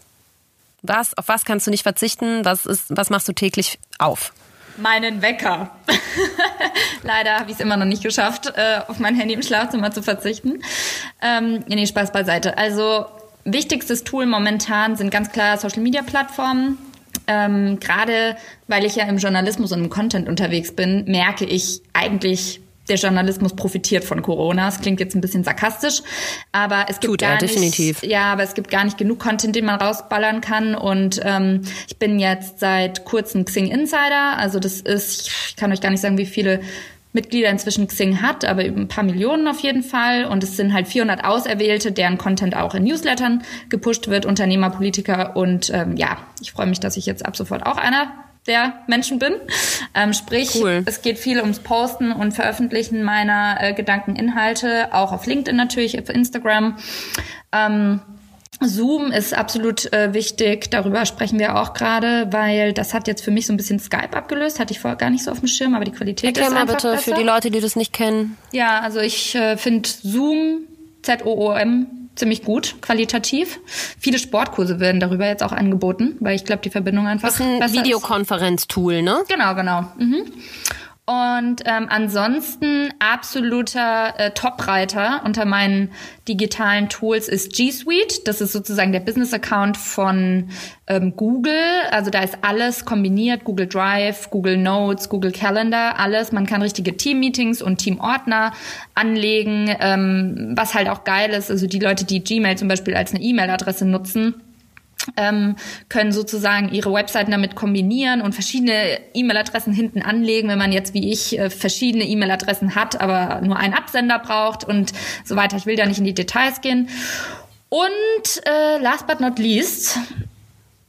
Was, auf was kannst du nicht verzichten? Was ist, was machst du täglich auf? Meinen Wecker. Leider habe ich es immer noch nicht geschafft, äh, auf mein Handy im Schlafzimmer zu verzichten. Ähm, nee, Spaß beiseite. Also wichtigstes Tool momentan sind ganz klar Social-Media-Plattformen. Ähm, Gerade weil ich ja im Journalismus und im Content unterwegs bin, merke ich eigentlich der Journalismus profitiert von Corona. Das klingt jetzt ein bisschen sarkastisch, aber es gibt Tut gar er, nicht, definitiv. ja, aber es gibt gar nicht genug Content, den man rausballern kann. Und ähm, ich bin jetzt seit kurzem Xing Insider. Also das ist, ich kann euch gar nicht sagen, wie viele Mitglieder inzwischen Xing hat, aber ein paar Millionen auf jeden Fall. Und es sind halt 400 Auserwählte, deren Content auch in Newslettern gepusht wird, Unternehmer, Politiker. Und ähm, ja, ich freue mich, dass ich jetzt ab sofort auch einer der Menschen bin. Ähm, sprich, Cool. es geht viel ums Posten und Veröffentlichen meiner äh, Gedanken, Inhalte, auch auf LinkedIn natürlich, auf Instagram. Ähm, Zoom ist absolut äh, wichtig, darüber sprechen wir auch gerade, weil das hat jetzt für mich so ein bisschen Skype abgelöst, hatte ich vorher gar nicht so auf dem Schirm, aber die Qualität Erklär ist mal einfach bitte besser. für die Leute, die das nicht kennen. Ja, also ich äh, finde Zoom, Z-O-O-M, ziemlich gut, qualitativ. Viele Sportkurse werden darüber jetzt auch angeboten, weil ich glaube, die Verbindung einfach Das ist ein. Videokonferenztool, ne? Genau, genau. Mhm. Und ähm, ansonsten absoluter äh, Top-Reiter unter meinen digitalen Tools ist G Suite. Das ist sozusagen der Business-Account von ähm, Google. Also da ist alles kombiniert. Google Drive, Google Notes, Google Calendar, alles. Man kann richtige Team-Meetings und Team-Ordner anlegen. Ähm, was halt auch geil ist, also die Leute, die Gmail zum Beispiel als eine E-Mail-Adresse nutzen, ähm, können sozusagen ihre Webseiten damit kombinieren und verschiedene E-Mail-Adressen hinten anlegen, wenn man jetzt wie ich äh, verschiedene E-Mail-Adressen hat, aber nur einen Absender braucht und so weiter. Ich will da nicht in die Details gehen. Und äh, last but not least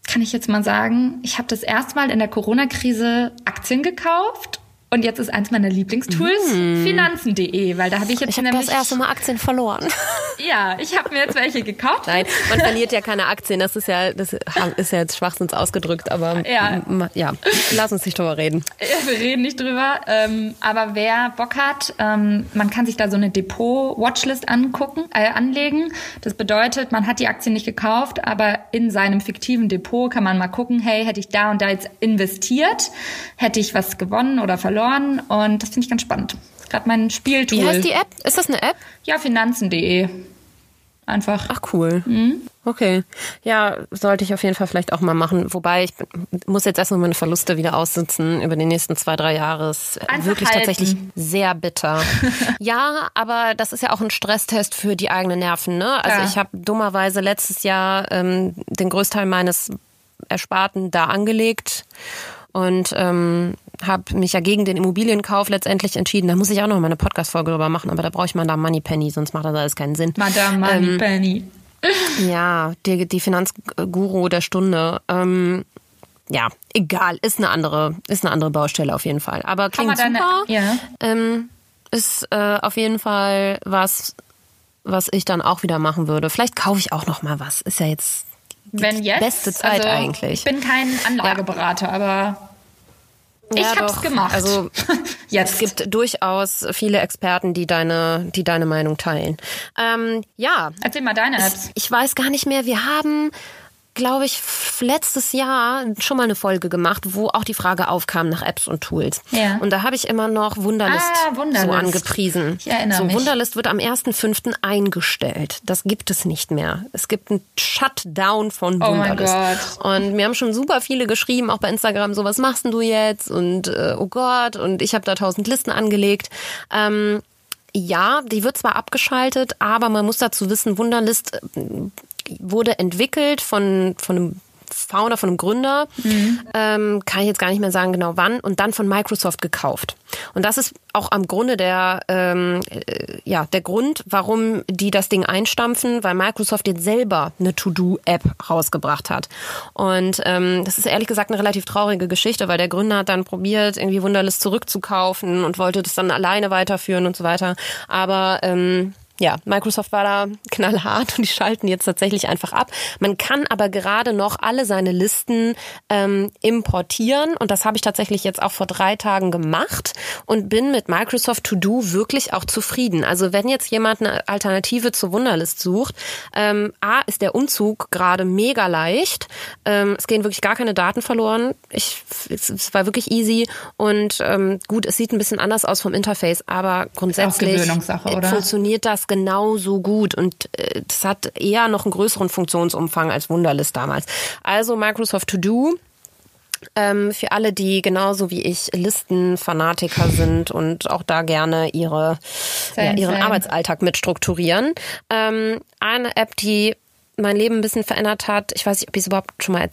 kann ich jetzt mal sagen, ich habe das erste Mal in der Corona-Krise Aktien gekauft. Und jetzt ist eins meiner Lieblingstools finanzen.de, weil da habe ich jetzt Ich habe nämlich das erste Mal Aktien verloren. ja, ich habe mir jetzt welche gekauft. Nein, man verliert ja keine Aktien. Das ist ja, das ist ja jetzt schwachsinns ausgedrückt, aber Ja. ja, lass uns nicht drüber reden. Ja, wir reden nicht drüber. Ähm, aber wer Bock hat, ähm, man kann sich da so eine Depot-Watchlist angucken, äh, anlegen. Das bedeutet, man hat die Aktien nicht gekauft, aber in seinem fiktiven Depot kann man mal gucken, hey, hätte ich da und da jetzt investiert, hätte ich was gewonnen oder verloren. Und das finde ich ganz spannend. Gerade mein Spieltool. Wie heißt die App? Ist das eine App? Ja, finanzen.de. Einfach. Ach cool. Okay. Ja, sollte ich auf jeden Fall vielleicht auch mal machen. Wobei ich muss jetzt erstmal meine Verluste wieder aussitzen über die nächsten zwei, drei Jahre. Ist Einfach wirklich halten. tatsächlich sehr bitter. ja, aber das ist ja auch ein Stresstest für die eigenen Nerven. Ne? Also Ja. ich habe dummerweise letztes Jahr ähm, den Großteil meines Ersparten da angelegt und ähm, habe mich ja gegen den Immobilienkauf letztendlich entschieden. Da muss ich auch noch mal eine Podcast-Folge drüber machen, aber da brauche ich mal da Moneypenny, sonst macht das alles keinen Sinn. Madame Money Penny. Ja, die, die Finanzguru der Stunde. Ähm, ja, egal, ist eine andere, ist eine andere Baustelle auf jeden Fall. Aber klingt deine- super. ja. Ähm, ist äh, auf jeden Fall was, was ich dann auch wieder machen würde. Vielleicht kaufe ich auch noch mal was. Ist ja jetzt Wenn jetzt. beste Zeit also, eigentlich. Ich bin kein Anlageberater, aber ich Ja, hab's doch. gemacht. Also jetzt es gibt durchaus viele Experten, die deine, die deine Meinung teilen. Ähm, ja, Erzähl mal deine Apps. ich weiß gar nicht mehr. Wir haben, glaube ich, letztes Jahr schon mal eine Folge gemacht, wo auch die Frage aufkam nach Apps und Tools. Ja. Und da habe ich immer noch Wunderlist, Ah, Wunderlist. so angepriesen. Ich erinnere so, mich. Wunderlist wird am 1.5. eingestellt. Das gibt es nicht mehr. Es gibt einen Shutdown von Oh Wunderlist. Gott. Und mir haben schon super viele geschrieben, auch bei Instagram, so was machst denn du jetzt? Und äh, oh Gott, und ich habe da tausend Listen angelegt. Ähm, ja, die wird zwar abgeschaltet, aber man muss dazu wissen, Wunderlist äh, wurde entwickelt von, von einem Founder, von einem Gründer, ähm, kann ich jetzt gar nicht mehr sagen genau wann, und dann von Microsoft gekauft. Und das ist auch am Grunde der, ähm, äh, ja, der Grund, warum die das Ding einstampfen, weil Microsoft jetzt selber eine To-Do-App rausgebracht hat. Und ähm, das ist ehrlich gesagt eine relativ traurige Geschichte, weil der Gründer hat dann probiert, irgendwie Wunderlist zurückzukaufen und wollte das dann alleine weiterführen und so weiter. Aber ähm, ja, Microsoft war da knallhart und die schalten jetzt tatsächlich einfach ab. Man kann aber gerade noch alle seine Listen ähm, importieren und das habe ich tatsächlich jetzt auch vor drei Tagen gemacht und bin mit Microsoft To Do wirklich auch zufrieden. Also wenn jetzt jemand eine Alternative zur Wunderlist sucht, ähm, A ist der Umzug gerade mega leicht. Ähm, es gehen wirklich gar keine Daten verloren. Ich, es, es war wirklich easy und ähm, gut, es sieht ein bisschen anders aus vom Interface, aber grundsätzlich funktioniert das genauso gut und äh, das hat eher noch einen größeren Funktionsumfang als Wunderlist damals. Also Microsoft To Do. Ähm, für alle, die genauso wie ich Listenfanatiker sind und auch da gerne ihre, ja, ihren Arbeitsalltag mit strukturieren. Ähm, eine App, die mein Leben ein bisschen verändert hat, ich weiß nicht, ob ich es überhaupt schon mal,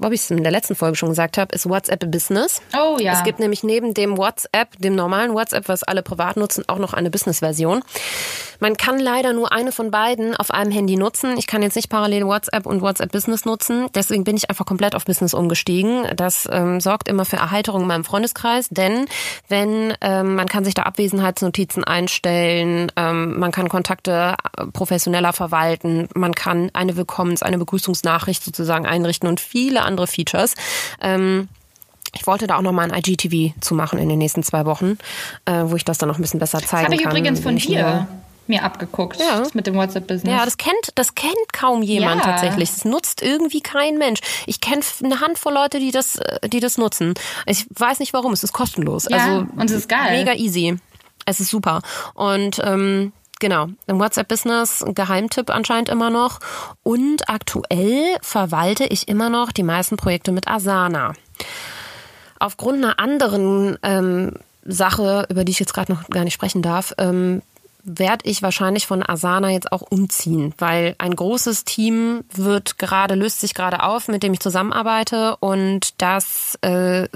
ob ich es in der letzten Folge schon gesagt habe, ist WhatsApp Business. Oh ja. Es gibt nämlich neben dem WhatsApp, dem normalen WhatsApp, was alle privat nutzen, auch noch eine Business-Version. Man kann leider nur eine von beiden auf einem Handy nutzen. Ich kann jetzt nicht parallel WhatsApp und WhatsApp Business nutzen. Deswegen bin ich einfach komplett auf Business umgestiegen. Das ähm, sorgt immer für Erheiterung in meinem Freundeskreis, denn wenn ähm, man kann sich da Abwesenheitsnotizen einstellen, ähm, man kann Kontakte äh, professioneller verwalten, man kann eine Willkommens-, eine Begrüßungsnachricht sozusagen einrichten und viele andere Features. Ähm, ich wollte da auch noch mal ein IGTV zu machen in den nächsten zwei Wochen, äh, wo ich das dann noch ein bisschen besser zeigen kann. Das habe ich übrigens von dir mir abgeguckt ja. mit dem WhatsApp-Business. Ja, das kennt, das kennt kaum jemand ja. tatsächlich. Das nutzt irgendwie kein Mensch. Ich kenne eine Handvoll Leute, die das, äh, die das nutzen. Ich weiß nicht warum. Es ist kostenlos. Ja, also und es ist geil. Mega easy. Es ist super. Und ähm, Genau, im WhatsApp-Business Geheimtipp anscheinend immer noch. Und aktuell verwalte ich immer noch die meisten Projekte mit Asana. Aufgrund einer anderen ähm, Sache, über die ich jetzt gerade noch gar nicht sprechen darf, ähm, werde ich wahrscheinlich von Asana jetzt auch umziehen, weil ein großes Team wird gerade, löst sich gerade auf, mit dem ich zusammenarbeite und das äh,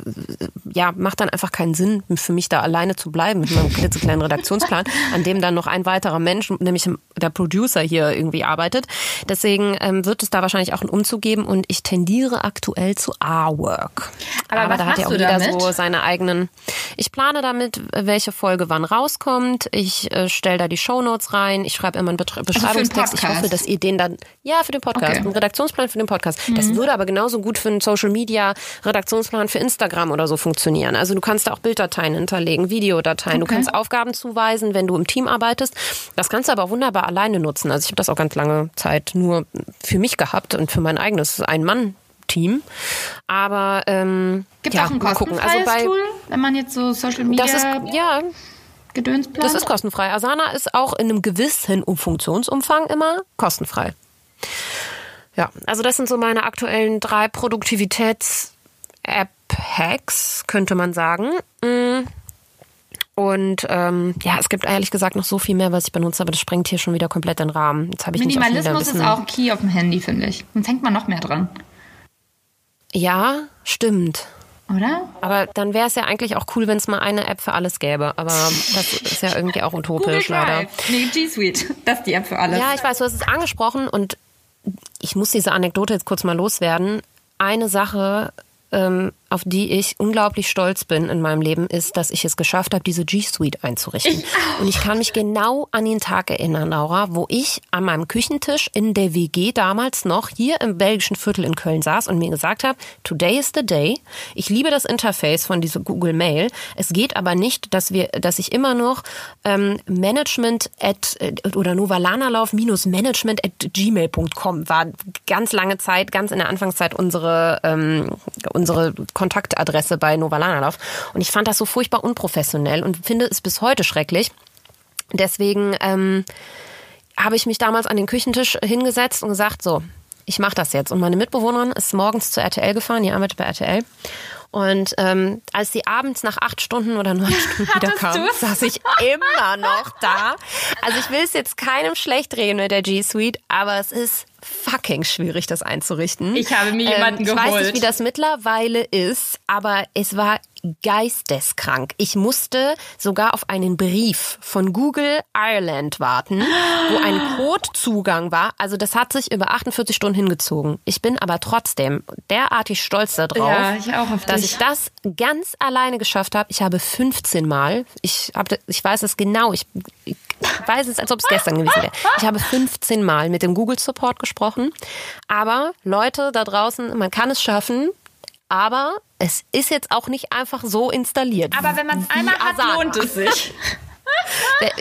ja, macht dann einfach keinen Sinn für mich da alleine zu bleiben mit meinem klitzekleinen Redaktionsplan, an dem dann noch ein weiterer Mensch, nämlich der Producer hier irgendwie arbeitet. Deswegen ähm, wird es da wahrscheinlich auch einen Umzug geben und ich tendiere aktuell zu A-Work. Aber, Aber da hat ja auch jeder damit? so seine eigenen. Ich plane damit, welche Folge wann rauskommt. Ich äh, stelle da die Shownotes rein. Ich schreibe immer einen also Beschreibungstext. ich hoffe, dass ihr den dann, ja, für den Podcast, okay. einen Redaktionsplan für den Podcast. Mhm. Das würde aber genauso gut für einen Social Media Redaktionsplan für Instagram oder so funktionieren. Also du kannst da auch Bilddateien hinterlegen, Videodateien. Okay. Du kannst Aufgaben zuweisen, wenn du im Team arbeitest. Das kannst du aber wunderbar alleine nutzen. Also ich habe das auch ganz lange Zeit nur für mich gehabt und für mein eigenes Ein-Mann Team. Aber ähm, gibt ja, auch ein kostenfreies also bei, Tool, wenn man jetzt so Social Media das ist, ja, Gedönsplan? Das ist kostenfrei. Asana ist auch in einem gewissen Funktionsumfang immer kostenfrei. Ja, also das sind so meine aktuellen drei Produktivitäts-App-Hacks, könnte man sagen. Mm. Und ähm, ja, es gibt ehrlich gesagt noch so viel mehr, was ich benutze, aber das sprengt hier schon wieder komplett den Rahmen. Jetzt ich Minimalismus ist auch Key auf dem Handy, finde ich. Sonst hängt man noch mehr dran. Ja, stimmt. Oder? Aber dann wäre es ja eigentlich auch cool, wenn es mal eine App für alles gäbe. Aber das ist ja irgendwie auch utopisch, leider. Nee, G Suite. Das ist die App für alles. Ja, ich weiß, du hast es angesprochen und ich muss diese Anekdote jetzt kurz mal loswerden. Eine Sache ähm, auf die ich unglaublich stolz bin in meinem Leben, ist, dass ich es geschafft habe, diese G Suite einzurichten. Ich und ich kann mich genau an den Tag erinnern, Laura, wo ich an meinem Küchentisch in der WG damals noch hier im belgischen Viertel in Köln saß und mir gesagt habe, today is the day. Ich liebe das Interface von dieser Google Mail. Es geht aber nicht, dass wir, dass ich immer noch ähm, Management at äh, oder Novalanalauf minus Management at gmail.com war ganz lange Zeit, ganz in der Anfangszeit unsere ähm, unsere Kontaktadresse bei Novalanalauf. Und ich fand das so furchtbar unprofessionell und finde es bis heute schrecklich. Deswegen ähm, habe ich mich damals an den Küchentisch hingesetzt und gesagt, so, ich mache das jetzt. Und meine Mitbewohnerin ist morgens zur RTL gefahren, die arbeitet bei RTL. Und ähm, als sie abends nach acht Stunden oder neun Stunden wieder kam, saß ich immer noch da. Also ich will es jetzt keinem schlecht reden mit der G Suite, aber es ist fucking schwierig, das einzurichten. Ich habe mir jemanden ähm, ich geholt. Ich weiß nicht, wie das mittlerweile ist, aber es war geisteskrank. Ich musste sogar auf einen Brief von Google Ireland warten, wo ein Codezugang war. Also das hat sich über 48 Stunden hingezogen. Ich bin aber trotzdem derartig stolz darauf, Ja, ich dass dich. ich das ganz alleine geschafft habe. Ich habe 15 Mal, ich, hab, ich weiß es genau, ich, ich weiß es, als ob es gestern gewesen wäre. Ich habe 15 Mal mit dem Google Support gesprochen. Aber Leute da draußen, man kann es schaffen. Aber es ist jetzt auch nicht einfach so installiert. Aber wenn man es einmal hat, Asana. lohnt es sich.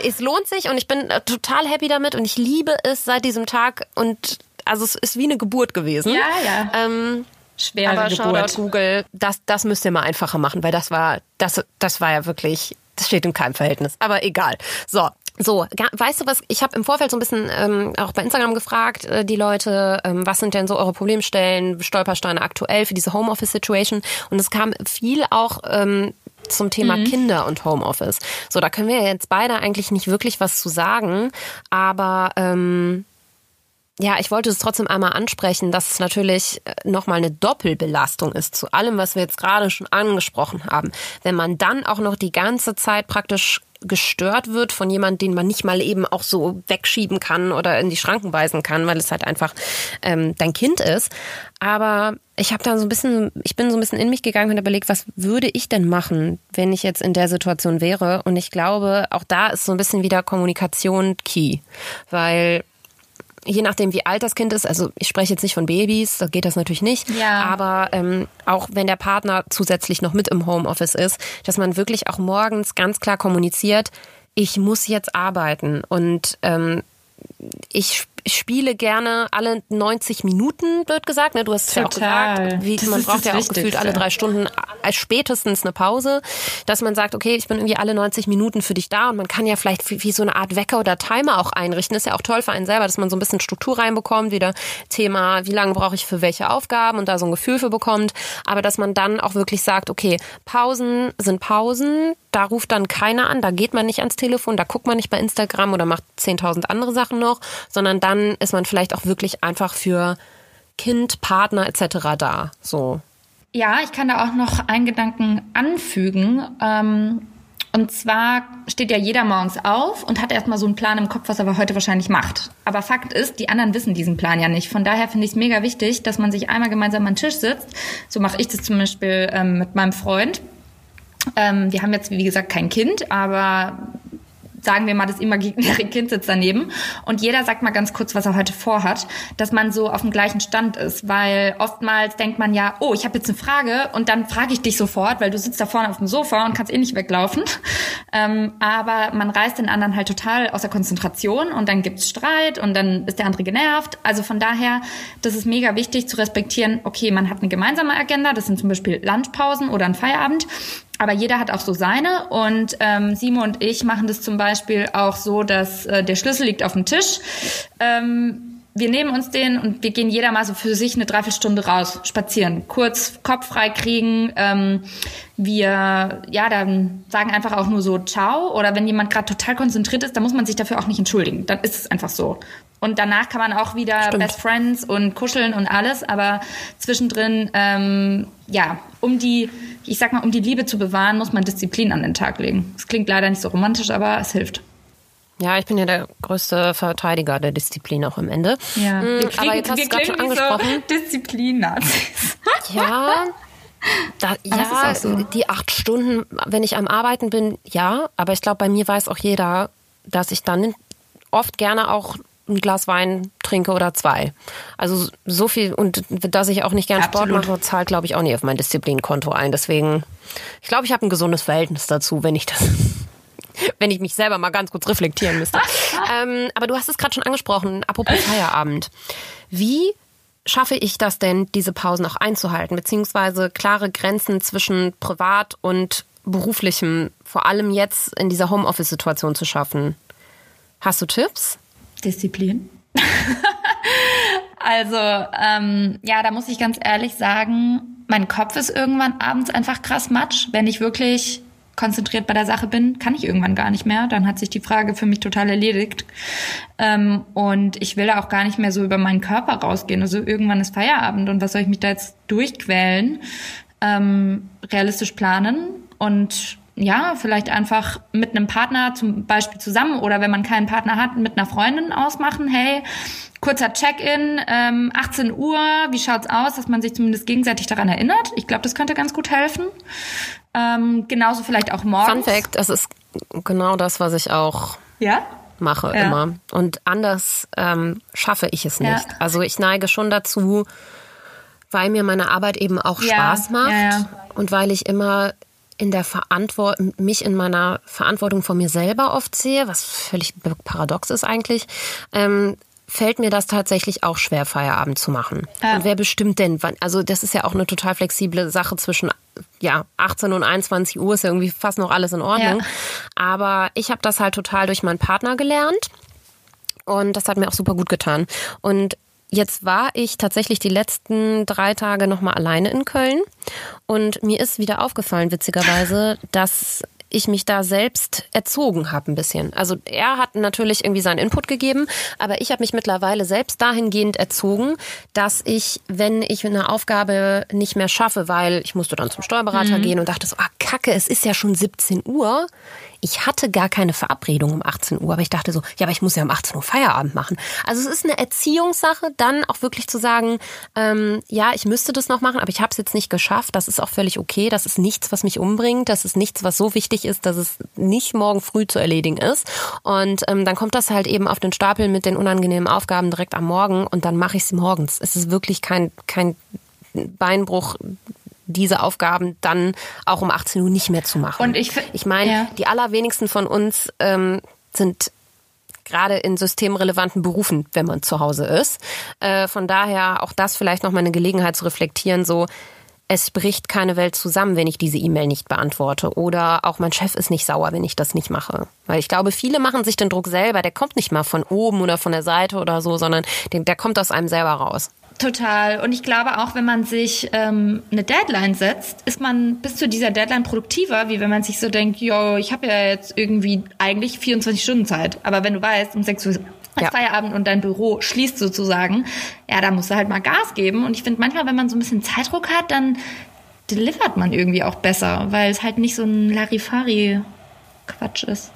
Es lohnt sich und ich bin äh, total happy damit und ich liebe es seit diesem Tag und also es ist wie eine Geburt gewesen. Ja, ja. Ähm, Schwere aber Shoutout Geburt. Google, das, das müsst ihr mal einfacher machen, weil das war, das, das war ja wirklich, das steht in keinem Verhältnis. Aber egal. So. So, weißt du was, ich habe im Vorfeld so ein bisschen ähm, auch bei Instagram gefragt, äh, die Leute, ähm, was sind denn so eure Problemstellen, Stolpersteine aktuell für diese Homeoffice-Situation? Und es kam viel auch ähm, zum Thema Kinder und Homeoffice. So, da können wir jetzt beide eigentlich nicht wirklich was zu sagen, aber ähm, ja, ich wollte es trotzdem einmal ansprechen, dass es natürlich nochmal eine Doppelbelastung ist zu allem, was wir jetzt gerade schon angesprochen haben. Wenn man dann auch noch die ganze Zeit praktisch gestört wird von jemandem, den man nicht mal eben auch so wegschieben kann oder in die Schranken weisen kann, weil es halt einfach ähm, dein Kind ist. Aber ich habe da so ein bisschen, ich bin so ein bisschen in mich gegangen und überlegt, was würde ich denn machen, wenn ich jetzt in der Situation wäre? Und ich glaube, auch da ist so ein bisschen wieder Kommunikation key, weil je nachdem, wie alt das Kind ist, also ich spreche jetzt nicht von Babys, da geht das natürlich nicht, Ja. aber ähm, auch wenn der Partner zusätzlich noch mit im Homeoffice ist, dass man wirklich auch morgens ganz klar kommuniziert, ich muss jetzt arbeiten und ähm, ich spiele gerne alle 90 Minuten, wird gesagt. Ne? Du hast es ja auch gesagt. Wie, man braucht ja auch gefühlt Wichtigste. alle drei Stunden äh, spätestens eine Pause, dass man sagt, okay, ich bin irgendwie alle 90 Minuten für dich da und man kann ja vielleicht wie, wie so eine Art Wecker oder Timer auch einrichten. ist ja auch toll für einen selber, dass man so ein bisschen Struktur reinbekommt, wieder Thema, wie lange brauche ich für welche Aufgaben und da so ein Gefühl für bekommt. Aber dass man dann auch wirklich sagt, okay, Pausen sind Pausen, da ruft dann keiner an, da geht man nicht ans Telefon, da guckt man nicht bei Instagram oder macht 10.000 andere Sachen noch, sondern dann ist man vielleicht auch wirklich einfach für Kind, Partner etc. da. So. Ja, ich kann da auch noch einen Gedanken anfügen. Ähm, und zwar steht ja jeder morgens auf und hat erstmal so einen Plan im Kopf, was er heute wahrscheinlich macht. Aber Fakt ist, die anderen wissen diesen Plan ja nicht. Von daher finde ich es mega wichtig, dass man sich einmal gemeinsam an den Tisch sitzt. So mache ich das zum Beispiel ähm, mit meinem Freund. Ähm, wir haben jetzt, wie gesagt, kein Kind, aber sagen wir mal, das imaginäre Kind sitzt daneben und jeder sagt mal ganz kurz, was er heute vorhat, dass man so auf dem gleichen Stand ist, weil oftmals denkt man ja, oh, ich habe jetzt eine Frage und dann frage ich dich sofort, weil du sitzt da vorne auf dem Sofa und kannst eh nicht weglaufen. Ähm, aber man reißt den anderen halt total aus der Konzentration und dann gibt's Streit und dann ist der andere genervt. Also von daher, das ist mega wichtig zu respektieren, okay, man hat eine gemeinsame Agenda, das sind zum Beispiel Lunchpausen oder ein Feierabend. Aber jeder hat auch so seine und ähm, Simo und ich machen das zum Beispiel auch so, dass äh, der Schlüssel liegt auf dem Tisch. Ähm, wir nehmen uns den und wir gehen jeder mal so für sich eine Dreiviertelstunde raus, spazieren, kurz Kopf frei kriegen. Ähm, wir, ja, dann sagen einfach auch nur so Ciao oder wenn jemand gerade total konzentriert ist, dann muss man sich dafür auch nicht entschuldigen. Dann ist es einfach so. Und danach kann man auch wieder Stimmt. Best Friends und kuscheln und alles, aber zwischendrin, ähm, ja, um die, ich sag mal, um die Liebe zu bewahren, muss man Disziplin an den Tag legen. Das klingt leider nicht so romantisch, aber es hilft. Ja, ich bin ja der größte Verteidiger der Disziplin auch am Ende. Ja, Mm, wir aber jetzt hast du es gerade schon angesprochen. So Disziplin-Nazis. Ja, da, ja so. die acht Stunden, wenn ich am Arbeiten bin, ja. Aber ich glaube, bei mir weiß auch jeder, dass ich dann oft gerne auch ein Glas Wein trinke oder zwei. Also so viel und dass ich auch nicht gern Sport Absolut. mache, zahlt glaube ich auch nicht auf mein Disziplinkonto ein. Deswegen, ich glaube, ich habe ein gesundes Verhältnis dazu, wenn ich das, wenn ich mich selber mal ganz kurz reflektieren müsste. ähm, aber du hast es gerade schon angesprochen, apropos Feierabend. Wie schaffe ich das denn, diese Pausen auch einzuhalten, beziehungsweise klare Grenzen zwischen privat und beruflichem, vor allem jetzt in dieser Homeoffice-Situation zu schaffen? Hast du Tipps? Disziplin. also, ähm, ja, da muss ich ganz ehrlich sagen, mein Kopf ist irgendwann abends einfach krass matsch. Wenn ich wirklich konzentriert bei der Sache bin, kann ich irgendwann gar nicht mehr. Dann hat sich die Frage für mich total erledigt. Ähm, und ich will da auch gar nicht mehr so über meinen Körper rausgehen. Also irgendwann ist Feierabend und was soll ich mich da jetzt durchquälen? ähm, realistisch planen und ja, vielleicht einfach mit einem Partner zum Beispiel zusammen oder wenn man keinen Partner hat, mit einer Freundin ausmachen, hey, kurzer Check-in, ähm, 18 Uhr, wie schaut's aus, dass man sich zumindest gegenseitig daran erinnert. Ich glaube, das könnte ganz gut helfen. Ähm, genauso vielleicht auch morgens. Fun Fact, das ist genau das, was ich auch ja? mache ja. immer. Und anders ähm, schaffe ich es nicht. Ja. Also ich neige schon dazu, weil mir meine Arbeit eben auch Spaß macht und weil ich immer in der Verantwortung, mich in meiner Verantwortung vor mir selber oft sehe, was völlig paradox ist eigentlich, ähm, fällt mir das tatsächlich auch schwer, Feierabend zu machen. Ja. Und wer bestimmt denn, wann? Also das ist ja auch eine total flexible Sache zwischen ja 18 und 21 Uhr ist ja irgendwie fast noch alles in Ordnung. Ja. Aber ich habe das halt total durch meinen Partner gelernt. Und das hat mir auch super gut getan. Und Jetzt war ich tatsächlich die letzten drei Tage nochmal alleine in Köln und mir ist wieder aufgefallen, witzigerweise, dass ich mich da selbst erzogen habe ein bisschen. Also er hat natürlich irgendwie seinen Input gegeben, aber ich habe mich mittlerweile selbst dahingehend erzogen, dass ich, wenn ich eine Aufgabe nicht mehr schaffe, weil ich musste dann zum Steuerberater mhm. gehen und dachte so, ah Kacke, es ist ja schon 17 Uhr, ich hatte gar keine Verabredung um 18 Uhr, aber ich dachte so, ja, aber ich muss ja um 18 Uhr Feierabend machen. Also es ist eine Erziehungssache, dann auch wirklich zu sagen, ähm, ja, ich müsste das noch machen, aber ich habe es jetzt nicht geschafft. Das ist auch völlig okay. Das ist nichts, was mich umbringt. Das ist nichts, was so wichtig ist, dass es nicht morgen früh zu erledigen ist. Und ähm, dann kommt das halt eben auf den Stapel mit den unangenehmen Aufgaben direkt am Morgen und dann mache ich sie morgens. Es ist wirklich kein kein Beinbruch diese Aufgaben dann auch um 18 Uhr nicht mehr zu machen. Und ich, ich meine, ja. die allerwenigsten von uns ähm, sind gerade in systemrelevanten Berufen, wenn man zu Hause ist. Äh, von daher auch das vielleicht noch mal eine Gelegenheit zu reflektieren, so es bricht keine Welt zusammen, wenn ich diese E-Mail nicht beantworte. Oder auch mein Chef ist nicht sauer, wenn ich das nicht mache. Weil ich glaube, viele machen sich den Druck selber. Der kommt nicht mal von oben oder von der Seite oder so, sondern der kommt aus einem selber raus. Total. Und ich glaube auch, wenn man sich ähm, eine Deadline setzt, ist man bis zu dieser Deadline produktiver, wie wenn man sich so denkt, yo, ich habe ja jetzt irgendwie eigentlich 24 Stunden Zeit. Aber wenn du weißt, um 6 Uhr ja. Feierabend und dein Büro schließt sozusagen, ja, da musst du halt mal Gas geben. Und ich finde manchmal, wenn man so ein bisschen Zeitdruck hat, dann delivert man irgendwie auch besser, weil es halt nicht so ein Larifari-Quatsch ist.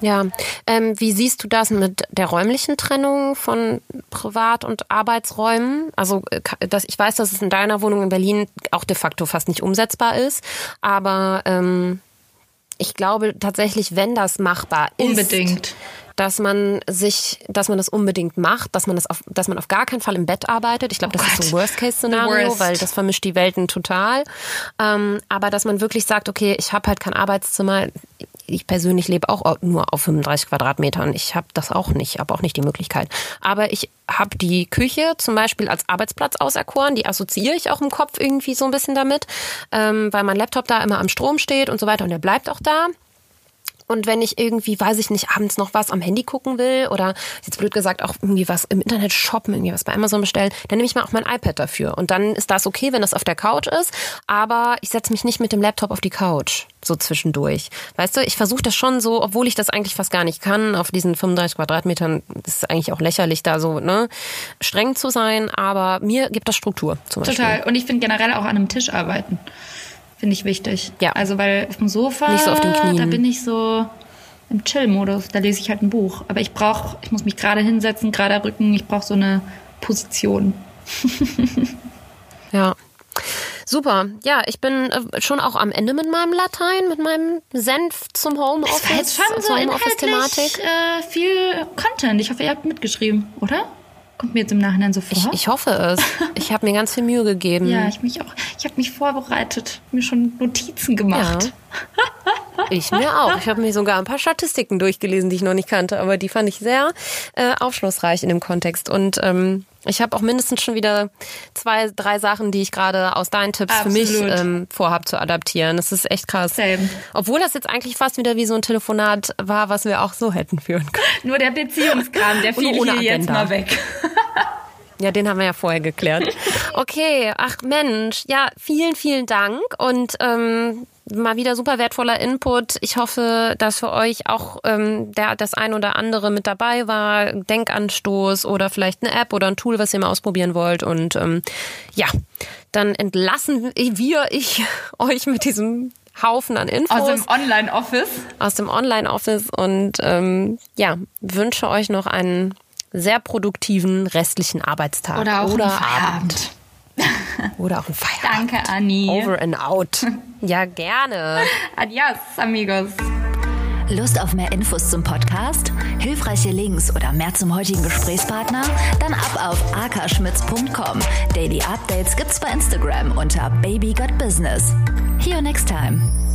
Ja, ähm, wie siehst du das mit der räumlichen Trennung von Privat- und Arbeitsräumen? Also äh, das, ich weiß, dass es in deiner Wohnung in Berlin auch de facto fast nicht umsetzbar ist, aber ähm, ich glaube tatsächlich, wenn das machbar ist, unbedingt dass man sich, dass man das unbedingt macht, dass man das auf, dass man auf gar keinen Fall im Bett arbeitet. Ich glaube, das oh ist so ein Worst-Case-Szenario, Worst. weil das vermischt die Welten total. Ähm, aber dass man wirklich sagt, okay, ich habe halt kein Arbeitszimmer. Ich persönlich lebe auch nur auf 35 Quadratmetern. Ich habe das auch nicht, habe auch nicht die Möglichkeit. Aber ich habe die Küche zum Beispiel als Arbeitsplatz auserkoren. Die assoziiere ich auch im Kopf irgendwie so ein bisschen damit, ähm, weil mein Laptop da immer am Strom steht und so weiter und der bleibt auch da. Und wenn ich irgendwie, weiß ich nicht, abends noch was am Handy gucken will oder jetzt blöd gesagt auch irgendwie was im Internet shoppen, irgendwie was bei Amazon bestellen, dann nehme ich mal auch mein iPad dafür. Und dann ist das okay, wenn das auf der Couch ist. Aber ich setze mich nicht mit dem Laptop auf die Couch so zwischendurch. Weißt du, ich versuche das schon so, obwohl ich das eigentlich fast gar nicht kann, auf diesen 35 Quadratmetern ist es eigentlich auch lächerlich, da so ne, streng zu sein. Aber mir gibt das Struktur zum Beispiel. Total. Und ich finde generell auch an einem Tisch arbeiten. Finde ich wichtig. Ja. Also, weil auf dem Sofa, Nicht so auf den Knien. da bin ich so im Chill-Modus. Da lese ich halt ein Buch. Aber ich brauche, ich muss mich gerade hinsetzen, gerade Rücken. Ich brauche so eine Position. ja. Super. Ja, ich bin äh, schon auch am Ende mit meinem Latein, mit meinem Senf zum Homeoffice. Das war jetzt schon so inhaltlich äh, viel Content. Ich hoffe, ihr habt mitgeschrieben, oder? Kommt mir jetzt im Nachhinein so vor. Ich, ich hoffe es. Ich habe mir ganz viel Mühe gegeben. ja, ich mich auch. Ich habe mich vorbereitet, mir schon Notizen gemacht. Ja. Ich mir auch. Ich habe mir sogar ein paar Statistiken durchgelesen, die ich noch nicht kannte, aber die fand ich sehr äh, aufschlussreich in dem Kontext. Und ähm, ich habe auch mindestens schon wieder zwei, drei Sachen, die ich gerade aus deinen Tipps Absolut. für mich ähm, vorhab zu adaptieren. Das ist echt krass. Same. Obwohl das jetzt eigentlich fast wieder wie so ein Telefonat war, was wir auch so hätten führen können. Nur der Beziehungskram, der fiel hier jetzt mal weg. Ja, den haben wir ja vorher geklärt. Okay, ach Mensch, ja, vielen, vielen Dank und ähm, mal wieder super wertvoller Input. Ich hoffe, dass für euch auch ähm, der, das ein oder andere mit dabei war. Denkanstoß oder vielleicht eine App oder ein Tool, was ihr mal ausprobieren wollt. Und ähm, ja, dann entlassen wir, ich, euch mit diesem Haufen an Infos. Aus dem Online-Office. Aus dem Online-Office und ähm, ja, wünsche euch noch einen sehr produktiven restlichen Arbeitstag. Oder auch oder einen Feierabend. Oder auch ein Feierabend. Danke, Anni. Over and out. Ja, gerne. Adios, amigos. Lust auf mehr Infos zum Podcast? Hilfreiche Links oder mehr zum heutigen Gesprächspartner? Dann ab auf akaschmitz.com. Daily Updates gibt's bei Instagram unter Baby Got Business. See you next time.